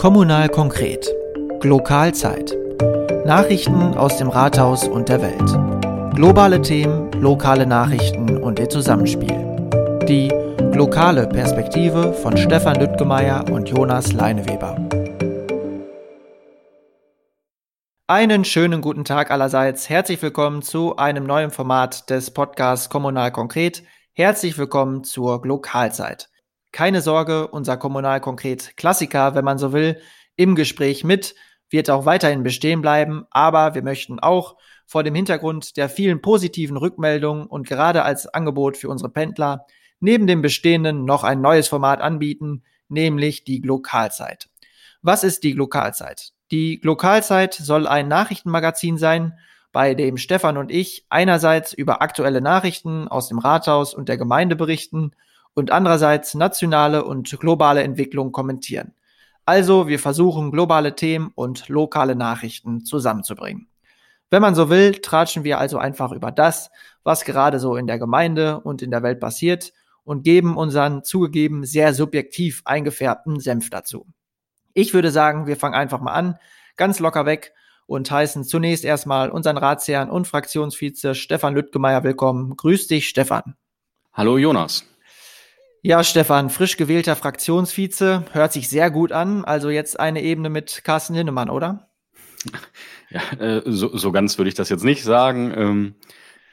Kommunal konkret. Lokalzeit. Nachrichten aus dem Rathaus und der Welt. Globale Themen, lokale Nachrichten und ihr Zusammenspiel. Die lokale Perspektive von Stefan Lüttgemeier und Jonas Leineweber. Einen schönen guten Tag allerseits. Herzlich willkommen zu einem neuen Format des Podcasts Kommunal Konkret. Herzlich willkommen zur Lokalzeit. Keine Sorge, unser Kommunal Konkret Klassiker, wenn man so will, im Gespräch mit, wird auch weiterhin bestehen bleiben, aber wir möchten auch vor dem Hintergrund der vielen positiven Rückmeldungen und gerade als Angebot für unsere Pendler neben dem bestehenden noch ein neues Format anbieten, nämlich die Lokalzeit. Was ist die Lokalzeit? Die Lokalzeit soll ein Nachrichtenmagazin sein, bei dem Stefan und ich einerseits über aktuelle Nachrichten aus dem Rathaus und der Gemeinde berichten und andererseits nationale und globale Entwicklung kommentieren. Also wir versuchen globale Themen und lokale Nachrichten zusammenzubringen. Wenn man so will, tratschen wir also einfach über das, was gerade so in der Gemeinde und in der Welt passiert und geben unseren zugegeben sehr subjektiv eingefärbten Senf dazu. Ich würde sagen, wir fangen einfach mal an, ganz locker weg und heißen zunächst erstmal unseren Ratsherrn und Fraktionsvize Stefan Lüttgemeier willkommen. Grüß dich, Stefan. Hallo, Jonas. Ja, Stefan, frisch gewählter Fraktionsvize, hört sich sehr gut an. Also jetzt eine Ebene mit Carsten Linnemann, oder? Ja, äh, so, so ganz würde ich das jetzt nicht sagen. Ähm,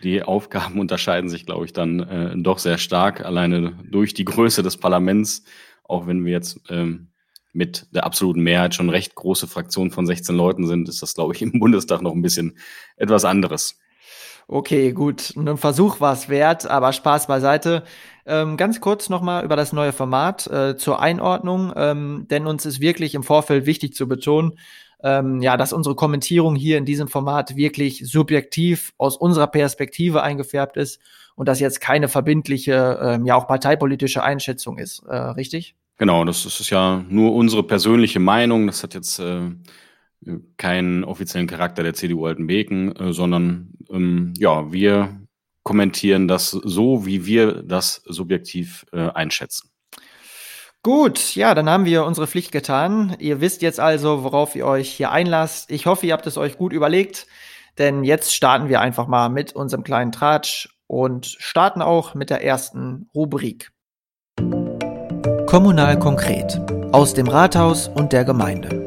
die Aufgaben unterscheiden sich, glaube ich, dann äh, doch sehr stark, alleine durch die Größe des Parlaments, auch wenn wir jetzt ähm, mit der absoluten Mehrheit schon recht große Fraktion von 16 Leuten sind, ist das, glaube ich, im Bundestag noch ein bisschen etwas anderes. Okay, gut, ein Versuch war es wert, aber Spaß beiseite. Ähm, ganz kurz nochmal über das neue Format äh, zur Einordnung, ähm, denn uns ist wirklich im Vorfeld wichtig zu betonen, ähm, ja, dass unsere Kommentierung hier in diesem Format wirklich subjektiv aus unserer Perspektive eingefärbt ist und das jetzt keine verbindliche, ähm, ja auch parteipolitische Einschätzung ist, äh, richtig? Genau, das ist ja nur unsere persönliche Meinung. Das hat jetzt äh, keinen offiziellen Charakter der CDU Altenbeken, äh, sondern ähm, ja, wir kommentieren das so, wie wir das subjektiv äh, einschätzen. Gut, ja, dann haben wir unsere Pflicht getan. Ihr wisst jetzt also, worauf ihr euch hier einlasst. Ich hoffe, ihr habt es euch gut überlegt, denn jetzt starten wir einfach mal mit unserem kleinen Tratsch und starten auch mit der ersten Rubrik. Kommunal konkret aus dem Rathaus und der Gemeinde.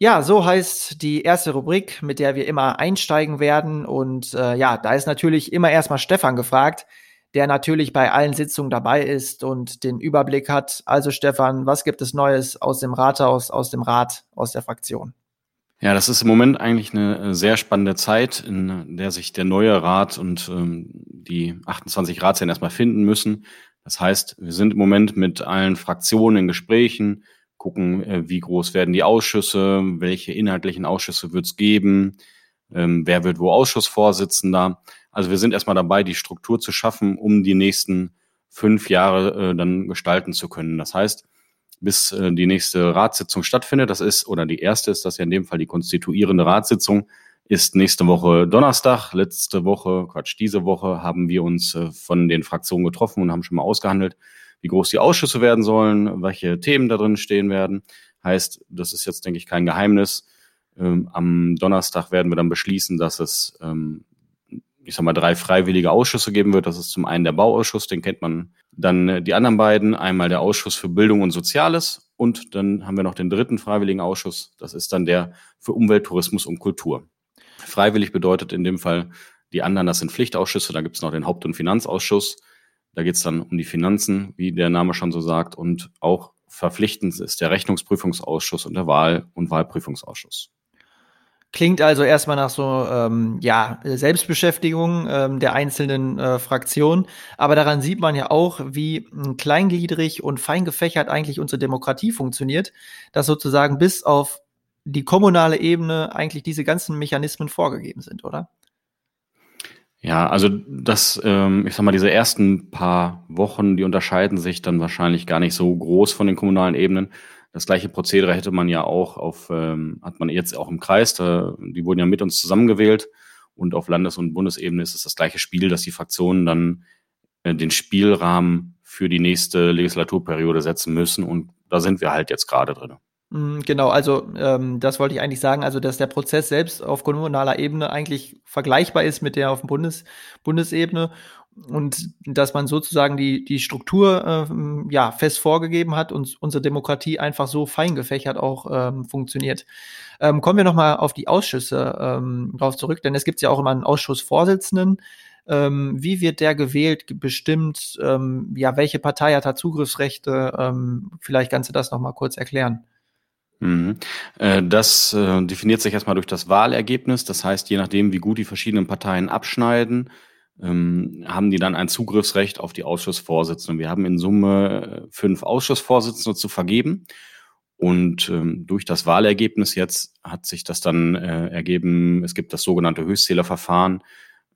Ja, so heißt die erste Rubrik, mit der wir immer einsteigen werden. Und äh, ja, da ist natürlich immer erstmal Stefan gefragt, der natürlich bei allen Sitzungen dabei ist und den Überblick hat. Also Stefan, was gibt es Neues aus dem Rathaus, aus dem Rat, aus der Fraktion? Ja, das ist im Moment eigentlich eine äh, sehr spannende Zeit, in der sich der neue Rat und ähm, die 28 Ratsherren erstmal finden müssen. Das heißt, wir sind im Moment mit allen Fraktionen in Gesprächen, gucken, äh, wie groß werden die Ausschüsse, welche inhaltlichen Ausschüsse wird es geben, ähm, wer wird wo Ausschussvorsitzender. Also wir sind erstmal dabei, die Struktur zu schaffen, um die nächsten fünf Jahre äh, dann gestalten zu können. Das heißt, bis äh, die nächste Ratssitzung stattfindet, das ist, oder die erste ist das ja in dem Fall die konstituierende Ratssitzung, ist nächste Woche Donnerstag. Letzte Woche, Quatsch, diese Woche haben wir uns äh, von den Fraktionen getroffen und haben schon mal ausgehandelt, wie groß die Ausschüsse werden sollen, welche Themen da drin stehen werden. Heißt, das ist jetzt, denke ich, kein Geheimnis. Ähm, am Donnerstag werden wir dann beschließen, dass es, ähm, ich sag mal, drei freiwillige Ausschüsse geben wird. Das ist zum einen der Bauausschuss, den kennt man. Dann äh, die anderen beiden, einmal der Ausschuss für Bildung und Soziales und dann haben wir noch den dritten freiwilligen Ausschuss. Das ist dann der für Umwelt, Tourismus und Kultur. Freiwillig bedeutet in dem Fall, die anderen, das sind Pflichtausschüsse, da gibt es noch den Haupt- und Finanzausschuss. Da geht es dann um die Finanzen, wie der Name schon so sagt. Und auch verpflichtend ist der Rechnungsprüfungsausschuss und der Wahl- und Wahlprüfungsausschuss. Klingt also erstmal nach so ähm, ja, Selbstbeschäftigung ähm, der einzelnen äh, Fraktionen. Aber daran sieht man ja auch, wie kleingliedrig und fein gefächert eigentlich unsere Demokratie funktioniert, dass sozusagen bis auf die kommunale Ebene eigentlich diese ganzen Mechanismen vorgegeben sind, oder? Ja, also das, ähm, ich sag mal, diese ersten paar Wochen, die unterscheiden sich dann wahrscheinlich gar nicht so groß von den kommunalen Ebenen. Das gleiche Prozedere hätte man ja auch auf, ähm, hat man jetzt auch im Kreis, da, die wurden ja mit uns zusammengewählt und auf Landes- und Bundesebene ist es das gleiche Spiel, dass die Fraktionen dann äh, den Spielrahmen für die nächste Legislaturperiode setzen müssen und da sind wir halt jetzt gerade drin. Mm, genau, also ähm, das wollte ich eigentlich sagen, also dass der Prozess selbst auf kommunaler Ebene eigentlich vergleichbar ist mit der auf Bundes Bundesebene und dass man sozusagen die, die Struktur äh, ja, fest vorgegeben hat und unsere Demokratie einfach so fein gefächert auch ähm, funktioniert. Ähm, kommen wir nochmal auf die Ausschüsse ähm, drauf zurück, denn es gibt ja auch immer einen Ausschussvorsitzenden. Ähm, wie wird der gewählt, bestimmt? Ähm, ja, welche Partei hat da Zugriffsrechte? Ähm, vielleicht kannst du das nochmal kurz erklären. Mhm. Äh, das äh, definiert sich erstmal durch das Wahlergebnis. Das heißt, je nachdem, wie gut die verschiedenen Parteien abschneiden, ähm, haben die dann ein Zugriffsrecht auf die Ausschussvorsitzenden. Wir haben in Summe äh, fünf Ausschussvorsitzende zu vergeben. Und ähm, durch das Wahlergebnis jetzt hat sich das dann ergeben, es gibt das sogenannte Höchstzählerverfahren.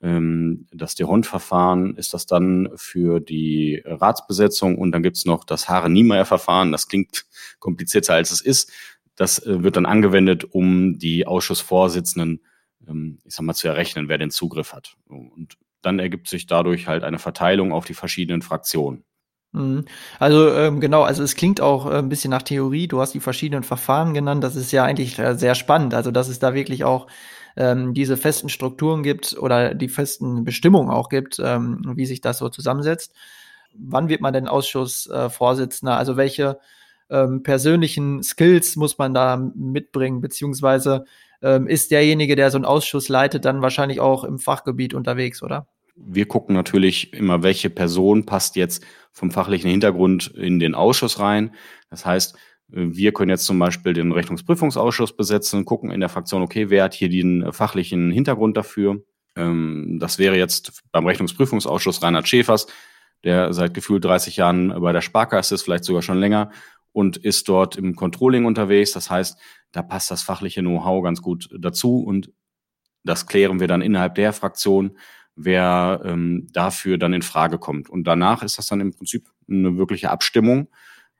Ähm, das Derond-Verfahren ist das dann für die Ratsbesetzung und dann gibt's noch das Haare-Niemeyer-Verfahren. Das klingt komplizierter, als es ist. Das äh, wird dann angewendet, um die Ausschussvorsitzenden, ähm, ich sag mal, zu errechnen, wer den Zugriff hat. Und dann ergibt sich dadurch halt eine Verteilung auf die verschiedenen Fraktionen. Mhm. Also ähm, genau, also es klingt auch äh, ein bisschen nach Theorie. Du hast die verschiedenen Verfahren genannt. Das ist ja eigentlich äh, sehr spannend. Also dass es da wirklich auch ähm, diese festen Strukturen gibt oder die festen Bestimmungen auch gibt, ähm, wie sich das so zusammensetzt. Wann wird man denn Ausschussvorsitzender? Äh, also welche ähm, persönlichen Skills muss man da mitbringen, beziehungsweise ähm, ist derjenige, der so einen Ausschuss leitet, dann wahrscheinlich auch im Fachgebiet unterwegs, oder? Wir gucken natürlich immer, welche Person passt jetzt vom fachlichen Hintergrund in den Ausschuss rein. Das heißt, wir können jetzt zum Beispiel den Rechnungsprüfungsausschuss besetzen, gucken in der Fraktion, okay, wer hat hier den fachlichen Hintergrund dafür? Ähm, das wäre jetzt beim Rechnungsprüfungsausschuss Reinhard Schäfers, der seit gefühlt 30 Jahren bei der Sparkasse ist, vielleicht sogar schon länger und ist dort im Controlling unterwegs. Das heißt, da passt das fachliche Know-how ganz gut dazu und das klären wir dann innerhalb der Fraktion, wer ähm, dafür dann in Frage kommt. Und danach ist das dann im Prinzip eine wirkliche Abstimmung.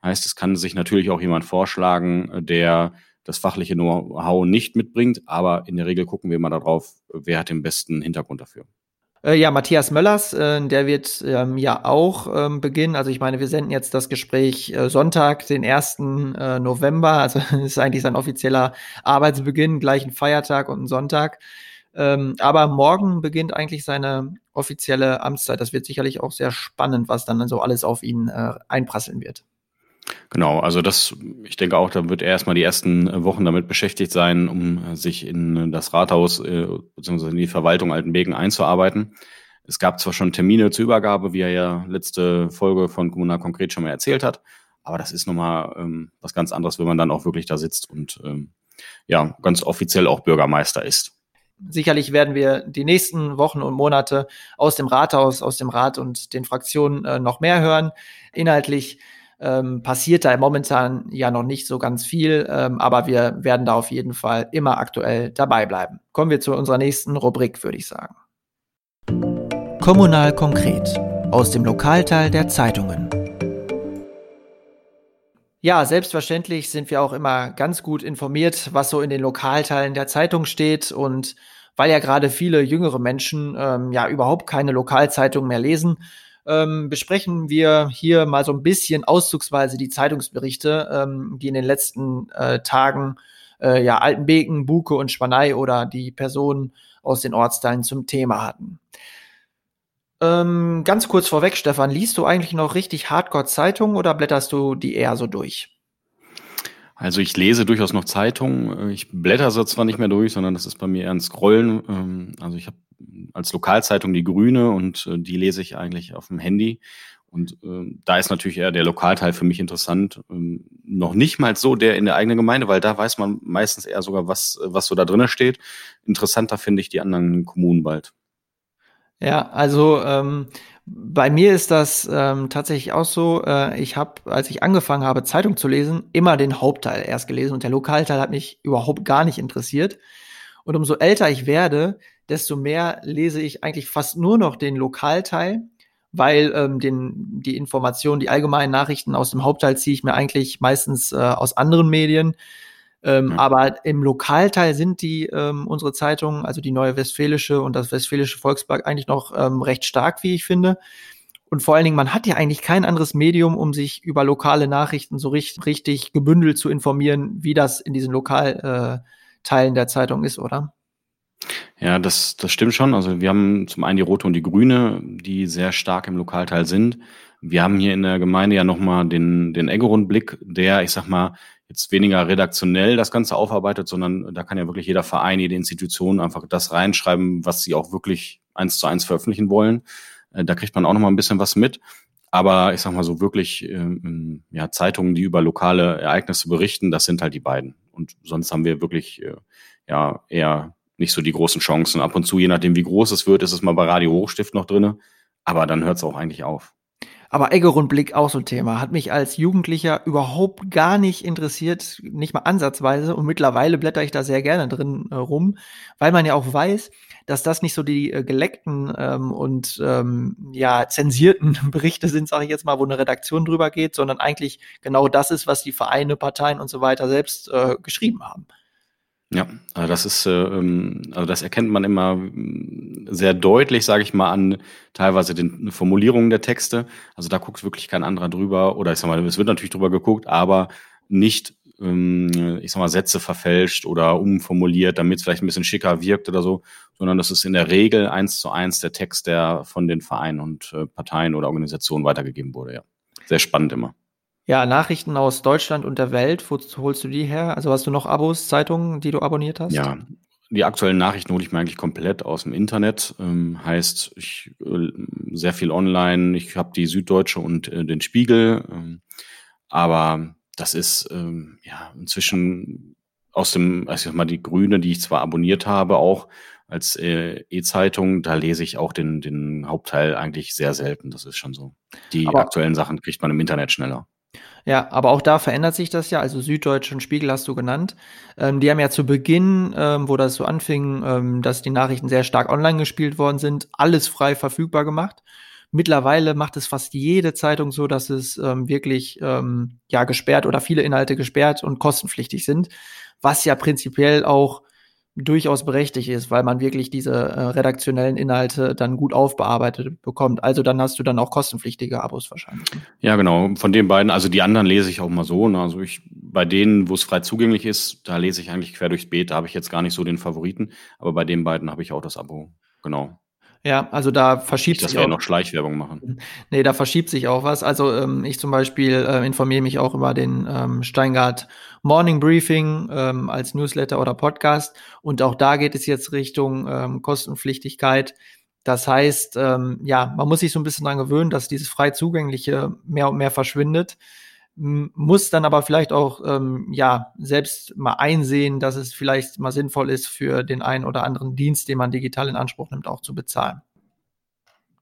Heißt, es kann sich natürlich auch jemand vorschlagen, der das fachliche Know-how nicht mitbringt, aber in der Regel gucken wir immer darauf, wer hat den besten Hintergrund dafür. Äh, ja, Matthias Möllers, äh, der wird ähm, ja auch ähm, beginnen. Also ich meine, wir senden jetzt das Gespräch äh, Sonntag, den 1. Äh, November. Also ist eigentlich sein offizieller Arbeitsbeginn, gleich ein Feiertag und ein Sonntag. Ähm, aber morgen beginnt eigentlich seine offizielle Amtszeit. Das wird sicherlich auch sehr spannend, was dann so alles auf ihn äh, einprasseln wird. Genau, also das, ich denke auch, da wird er erstmal die ersten Wochen damit beschäftigt sein, um sich in das Rathaus äh, bzw. in die Verwaltung Altenbeken einzuarbeiten. Es gab zwar schon Termine zur Übergabe, wie er ja letzte Folge von Kommunal Konkret schon mal erzählt hat, aber das ist nochmal ähm, was ganz anderes, wenn man dann auch wirklich da sitzt und ähm, ja, ganz offiziell auch Bürgermeister ist. Sicherlich werden wir die nächsten Wochen und Monate aus dem Rathaus, aus dem Rat und den Fraktionen äh, noch mehr hören. Inhaltlich ähm, passiert da momentan ja noch nicht so ganz viel, ähm, aber wir werden da auf jeden Fall immer aktuell dabei bleiben. Kommen wir zu unserer nächsten Rubrik, würde ich sagen. Kommunal konkret aus dem Lokalteil der Zeitungen. Ja, selbstverständlich sind wir auch immer ganz gut informiert, was so in den Lokalteilen der Zeitung steht und weil ja gerade viele jüngere Menschen ähm, ja überhaupt keine Lokalzeitung mehr lesen, ähm, besprechen wir hier mal so ein bisschen auszugsweise die Zeitungsberichte, ähm, die in den letzten äh, Tagen äh, ja Altenbeken, Buke und Spanei oder die Personen aus den Ortsteilen zum Thema hatten. Ähm, ganz kurz vorweg, Stefan, liest du eigentlich noch richtig Hardcore-Zeitungen oder blätterst du die eher so durch? Also ich lese durchaus noch Zeitungen. Ich blätter so zwar nicht mehr durch, sondern das ist bei mir eher ein Scrollen. Ähm, also ich habe als Lokalzeitung die Grüne und äh, die lese ich eigentlich auf dem Handy. Und äh, da ist natürlich eher der Lokalteil für mich interessant. Ähm, noch nicht mal so der in der eigenen Gemeinde, weil da weiß man meistens eher sogar, was, was so da drinnen steht. Interessanter finde ich die anderen Kommunen bald. Ja, also ähm, bei mir ist das ähm, tatsächlich auch so. Äh, ich habe, als ich angefangen habe, Zeitung zu lesen, immer den Hauptteil erst gelesen und der Lokalteil hat mich überhaupt gar nicht interessiert. Und umso älter ich werde, desto mehr lese ich eigentlich fast nur noch den Lokalteil, weil ähm, den, die Informationen, die allgemeinen Nachrichten aus dem Hauptteil ziehe ich mir eigentlich meistens äh, aus anderen Medien. Ähm, ja. Aber im Lokalteil sind die ähm, unsere Zeitungen, also die Neue Westfälische und das Westfälische Volksblatt, eigentlich noch ähm, recht stark, wie ich finde. Und vor allen Dingen, man hat ja eigentlich kein anderes Medium, um sich über lokale Nachrichten so richtig, richtig gebündelt zu informieren, wie das in diesen Lokalteilen äh, der Zeitung ist, oder? Ja, das, das stimmt schon. Also wir haben zum einen die Rote und die Grüne, die sehr stark im Lokalteil sind. Wir haben hier in der Gemeinde ja nochmal den, den Eggerund-Blick, der, ich sag mal, jetzt weniger redaktionell das Ganze aufarbeitet, sondern da kann ja wirklich jeder Verein, jede Institution einfach das reinschreiben, was sie auch wirklich eins zu eins veröffentlichen wollen. Äh, da kriegt man auch nochmal ein bisschen was mit. Aber ich sag mal so wirklich ähm, ja, Zeitungen, die über lokale Ereignisse berichten, das sind halt die beiden. Und sonst haben wir wirklich äh, ja eher nicht so die großen Chancen. Ab und zu, je nachdem wie groß es wird, ist es mal bei Radio Hochstift noch drinne. Aber dann hört es auch eigentlich auf. Aber Eggerund-Blick auch so ein Thema. Hat mich als Jugendlicher überhaupt gar nicht interessiert, nicht mal ansatzweise. Und mittlerweile blätter ich da sehr gerne drin äh, rum, weil man ja auch weiß, dass das nicht so die äh, geleckten ähm, und ähm, ja zensierten Berichte sind, sage ich jetzt mal, wo eine Redaktion drüber geht, sondern eigentlich genau das ist, was die Vereine, Parteien und so weiter selbst äh, geschrieben haben. Ja, also das ist, äh, ähm, also das erkennt man immer mm, sehr deutlich, sage ich mal, an teilweise den Formulierungen der Texte. Also da guckt wirklich kein anderer drüber oder ich sag mal, es wird natürlich drüber geguckt, aber nicht, ähm, ich sag mal, Sätze verfälscht oder umformuliert, damit es vielleicht ein bisschen schicker wirkt oder so, sondern das ist in der Regel eins zu eins der Text, der von den Vereinen und äh, Parteien oder Organisationen weitergegeben wurde. Ja, sehr spannend immer. Ja, Nachrichten aus Deutschland und der Welt, wo holst du die her? Also hast du noch Abos, Zeitungen, die du abonniert hast? Ja, die aktuellen Nachrichten hole ich mir eigentlich komplett aus dem Internet. Ähm, heißt, ich äh, sehr viel online. Ich habe die Süddeutsche und äh, den Spiegel. Ähm, aber das ist ähm, ja inzwischen aus dem, also ich sag mal, die Grüne, die ich zwar abonniert habe, auch als äh, E-Zeitung, da lese ich auch den, den Hauptteil eigentlich sehr selten. Das ist schon so. Die aber aktuellen Sachen kriegt man im Internet schneller. Ja, aber auch da verändert sich das ja. Also Süddeutsche und Spiegel hast du genannt. Ähm, die haben ja zu Beginn, ähm, wo das so anfing, ähm, dass die Nachrichten sehr stark online gespielt worden sind, alles frei verfügbar gemacht. Mittlerweile macht es fast jede Zeitung so, dass es ähm, wirklich ähm, ja gesperrt oder viele Inhalte gesperrt und kostenpflichtig sind, was ja prinzipiell auch durchaus berechtigt ist, weil man wirklich diese äh, redaktionellen Inhalte dann gut aufbearbeitet bekommt. Also dann hast du dann auch kostenpflichtige Abos wahrscheinlich. Ja, genau. Von den beiden, also die anderen lese ich auch mal so. Ne? Also ich bei denen, wo es frei zugänglich ist, da lese ich eigentlich quer durchs Beet. Da habe ich jetzt gar nicht so den Favoriten, aber bei den beiden habe ich auch das Abo. Genau. Ja, also da verschiebt sich. Dass wir auch, noch Schleichwerbung machen. Nee, da verschiebt sich auch was. Also ähm, ich zum Beispiel äh, informiere mich auch über den ähm, Steingart Morning Briefing ähm, als Newsletter oder Podcast. Und auch da geht es jetzt Richtung ähm, Kostenpflichtigkeit. Das heißt, ähm, ja, man muss sich so ein bisschen dran gewöhnen, dass dieses frei zugängliche mehr und mehr verschwindet muss dann aber vielleicht auch ähm, ja selbst mal einsehen, dass es vielleicht mal sinnvoll ist, für den einen oder anderen Dienst, den man digital in Anspruch nimmt, auch zu bezahlen.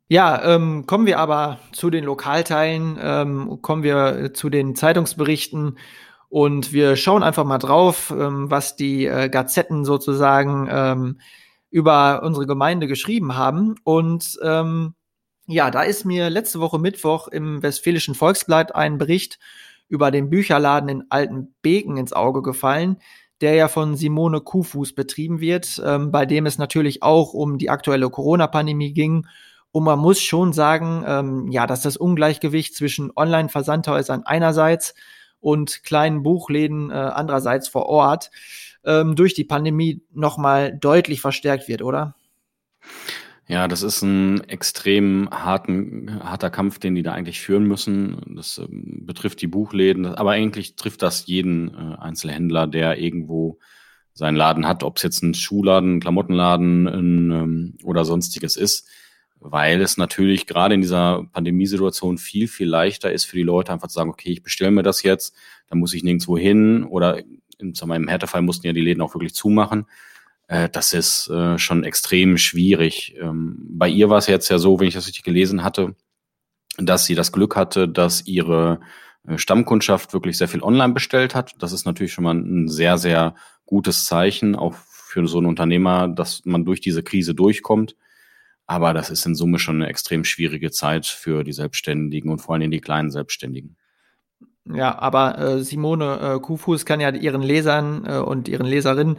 Ja, ähm, kommen wir aber zu den Lokalteilen, ähm, kommen wir zu den Zeitungsberichten und wir schauen einfach mal drauf, ähm, was die äh, Gazetten sozusagen ähm, über unsere Gemeinde geschrieben haben. Und ähm, ja, da ist mir letzte Woche Mittwoch im Westfälischen Volksblatt ein Bericht über den Bücherladen in Altenbeken ins Auge gefallen, der ja von Simone Kuhfuß betrieben wird, ähm, bei dem es natürlich auch um die aktuelle Corona-Pandemie ging. Und man muss schon sagen, ähm, ja, dass das Ungleichgewicht zwischen Online-Versandhäusern einerseits und kleinen Buchläden äh, andererseits vor Ort ähm, durch die Pandemie nochmal deutlich verstärkt wird, oder? Ja, das ist ein extrem harten, harter Kampf, den die da eigentlich führen müssen. Das ähm, betrifft die Buchläden, aber eigentlich trifft das jeden äh, Einzelhändler, der irgendwo seinen Laden hat, ob es jetzt ein Schuhladen, ein Klamottenladen ein, ähm, oder sonstiges ist, weil es natürlich gerade in dieser Pandemiesituation viel, viel leichter ist für die Leute einfach zu sagen, okay, ich bestelle mir das jetzt, dann muss ich nirgendwo hin. Oder in, im Härtefall mussten ja die Läden auch wirklich zumachen äh, das ist äh, schon extrem schwierig. Ähm, bei ihr war es jetzt ja so, wenn ich das richtig gelesen hatte, dass sie das Glück hatte, dass ihre äh, Stammkundschaft wirklich sehr viel online bestellt hat. Das ist natürlich schon mal ein sehr, sehr gutes Zeichen, auch für so einen Unternehmer, dass man durch diese Krise durchkommt. Aber das ist in Summe schon eine extrem schwierige Zeit für die Selbstständigen und vor allem die kleinen Selbstständigen. Ja, aber äh, Simone äh, Kufus kann ja ihren Lesern äh, und ihren Leserinnen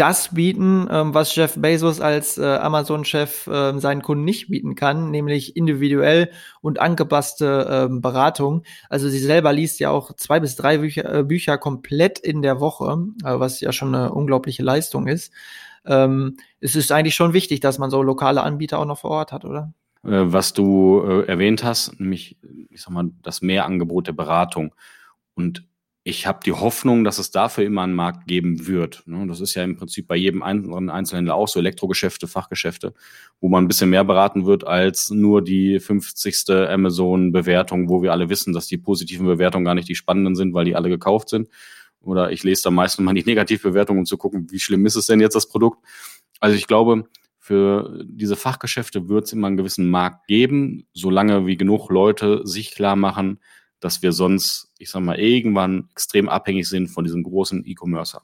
das bieten, ähm, was Jeff Bezos als äh, Amazon-Chef äh, seinen Kunden nicht bieten kann, nämlich individuell und angepasste äh, Beratung. Also sie selber liest ja auch zwei bis drei Bücher, äh, Bücher komplett in der Woche, äh, was ja schon eine unglaubliche Leistung ist. Ähm, es ist eigentlich schon wichtig, dass man so lokale Anbieter auch noch vor Ort hat, oder? Äh, was du äh, erwähnt hast, nämlich, ich sag mal, das Mehrangebot der Beratung. Und ich habe die Hoffnung, dass es dafür immer einen Markt geben wird. Ne? Das ist ja im Prinzip bei jedem anderen Einzelhändler auch so, Elektrogeschäfte, Fachgeschäfte, wo man ein bisschen mehr beraten wird als nur die 50. Amazon-Bewertung, wo wir alle wissen, dass die positiven Bewertungen gar nicht die spannenden sind, weil die alle gekauft sind. Oder ich lese da meistens mal die Negativbewertungen, um zu gucken, wie schlimm ist es denn jetzt das Produkt. Also ich glaube, für diese Fachgeschäfte wird es immer einen gewissen Markt geben, solange wie genug Leute sich klar machen, dass wir sonst, ich sag mal, irgendwann extrem abhängig sind von diesen großen E-Commercer.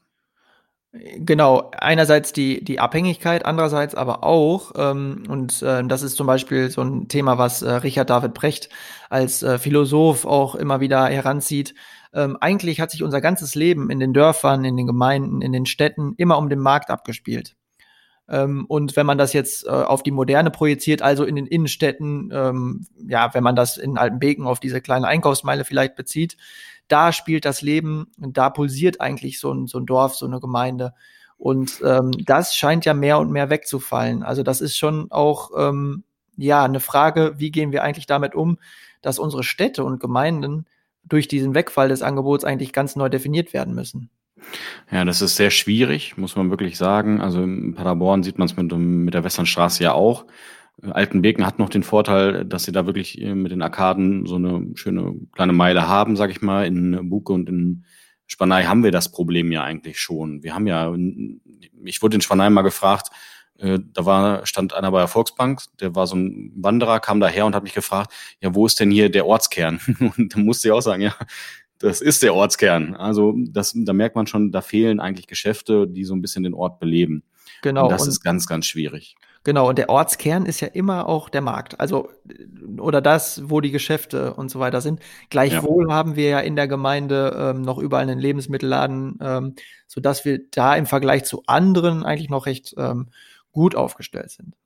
Genau, einerseits die, die Abhängigkeit, andererseits aber auch, ähm, und äh, das ist zum Beispiel so ein Thema, was äh, Richard David Brecht als äh, Philosoph auch immer wieder heranzieht. Ähm, eigentlich hat sich unser ganzes Leben in den Dörfern, in den Gemeinden, in den Städten immer um den Markt abgespielt. Ähm, und wenn man das jetzt äh, auf die Moderne projiziert, also in den Innenstädten, ähm, ja, wenn man das in Altenbeken auf diese kleine Einkaufsmeile vielleicht bezieht, da spielt das Leben, da pulsiert eigentlich so ein, so ein Dorf, so eine Gemeinde. Und ähm, das scheint ja mehr und mehr wegzufallen. Also das ist schon auch ähm, ja eine Frage, wie gehen wir eigentlich damit um, dass unsere Städte und Gemeinden durch diesen Wegfall des Angebots eigentlich ganz neu definiert werden müssen. Ja, das ist sehr schwierig, muss man wirklich sagen. Also in Paderborn sieht man es mit, mit der Westernstraße ja auch. Altenbeken hat noch den Vorteil, dass sie da wirklich äh, mit den Arkaden so eine schöne kleine Meile haben, sag ich mal. In Buke und in Spanei haben wir das Problem ja eigentlich schon. Wir haben ja, ich wurde in Spanei mal gefragt, äh, da war, stand einer bei der Volksbank, der war so ein Wanderer, kam daher und hat mich gefragt, ja, wo ist denn hier der Ortskern? Und da musste ich auch sagen, ja, das ist der Ortskern. Also das, da merkt man schon, da fehlen eigentlich Geschäfte, die so ein bisschen den Ort beleben. Genau. Und das und ist ganz, ganz schwierig. Genau, und der Ortskern ist ja immer auch der Markt. Also, oder das, wo die Geschäfte und so weiter sind. Gleichwohl ja. haben wir ja in der Gemeinde ähm, noch überall einen Lebensmittelladen, ähm, sodass wir da im Vergleich zu anderen eigentlich noch recht ähm, gut aufgestellt sind.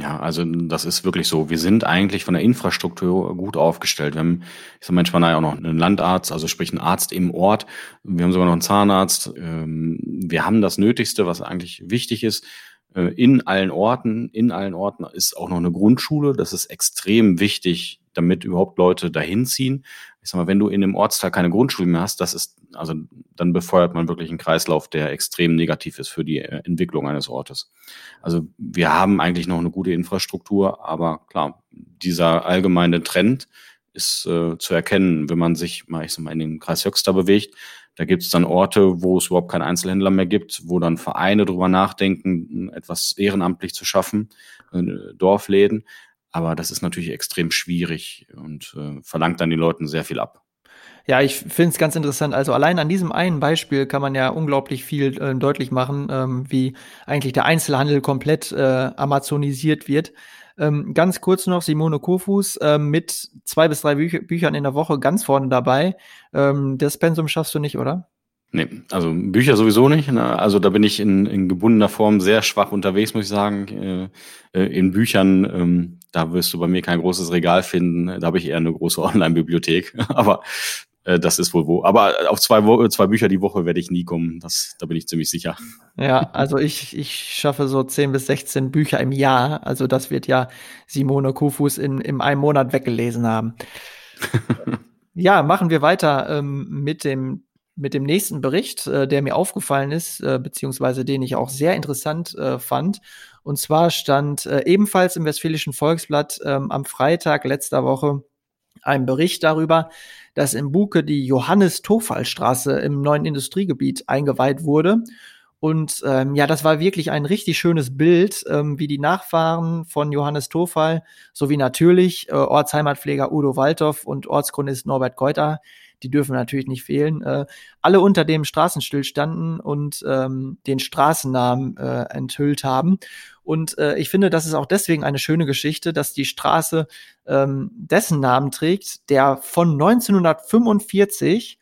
Ja, also das ist wirklich so. Wir sind eigentlich von der Infrastruktur gut aufgestellt. Wir haben, ich sag mal, in auch noch einen Landarzt, also sprich einen Arzt im Ort. Wir haben sogar noch einen Zahnarzt. Ähm, wir haben das Nötigste, was eigentlich wichtig ist. Äh, in allen Orten, in allen Orten ist auch noch eine Grundschule. Das ist extrem wichtig, damit überhaupt Leute dahin ziehen. Ich sag mal, wenn du in einem Ortsteil keine Grundschule mehr hast, das ist, also dann befeuert man wirklich einen Kreislauf, der extrem negativ ist für die äh, Entwicklung eines Ortes. Also wir haben eigentlich noch eine gute Infrastruktur, aber klar, dieser allgemeine Trend ist äh, zu erkennen, wenn man sich mal, ich sag mal, in den Kreis Höxter bewegt. Da gibt es dann Orte, wo es überhaupt keinen Einzelhändler mehr gibt, wo dann Vereine drüber nachdenken, etwas ehrenamtlich zu schaffen, äh, Dorfläden. Aber das ist natürlich extrem schwierig und äh, verlangt dann den Leuten sehr viel ab. Ja, ich finde es ganz interessant. Also allein an diesem einen Beispiel kann man ja unglaublich viel äh, deutlich machen, ähm, wie eigentlich der Einzelhandel komplett äh, amazonisiert wird. Ähm, ganz kurz noch, Simone Kofus äh, mit zwei bis drei Büch Büchern in der Woche ganz vorne dabei. Ähm, das Pensum schaffst du nicht, oder? Nee, also Bücher sowieso nicht. Ne? Also da bin ich in, in gebundener Form sehr schwach unterwegs, muss ich sagen. Äh, äh, in Büchern, ähm, da wirst du bei mir kein großes Regal finden. Da habe ich eher eine große Online-Bibliothek. Aber äh, das ist wohl wo. Aber auf zwei, zwei Bücher die Woche werde ich nie kommen. Das, da bin ich ziemlich sicher. Ja, also ich, ich schaffe so 10 bis 16 Bücher im Jahr. Also das wird ja Simone Kufus in, in einem Monat weggelesen haben. ja, machen wir weiter ähm, mit dem mit dem nächsten Bericht, äh, der mir aufgefallen ist, äh, beziehungsweise den ich auch sehr interessant äh, fand. Und zwar stand äh, ebenfalls im Westfälischen Volksblatt ähm, am Freitag letzter Woche ein Bericht darüber, dass in Buke die Johannes-Tofal-Straße im neuen Industriegebiet eingeweiht wurde. Und ähm, ja, das war wirklich ein richtig schönes Bild, ähm, wie die Nachfahren von Johannes Tofal sowie natürlich äh, Ortsheimatpfleger Udo Waldhoff und Ortschronist Norbert Keuter die dürfen natürlich nicht fehlen, äh, alle unter dem Straßenstill standen und ähm, den Straßennamen äh, enthüllt haben. Und äh, ich finde, das ist auch deswegen eine schöne Geschichte, dass die Straße ähm, dessen Namen trägt, der von 1945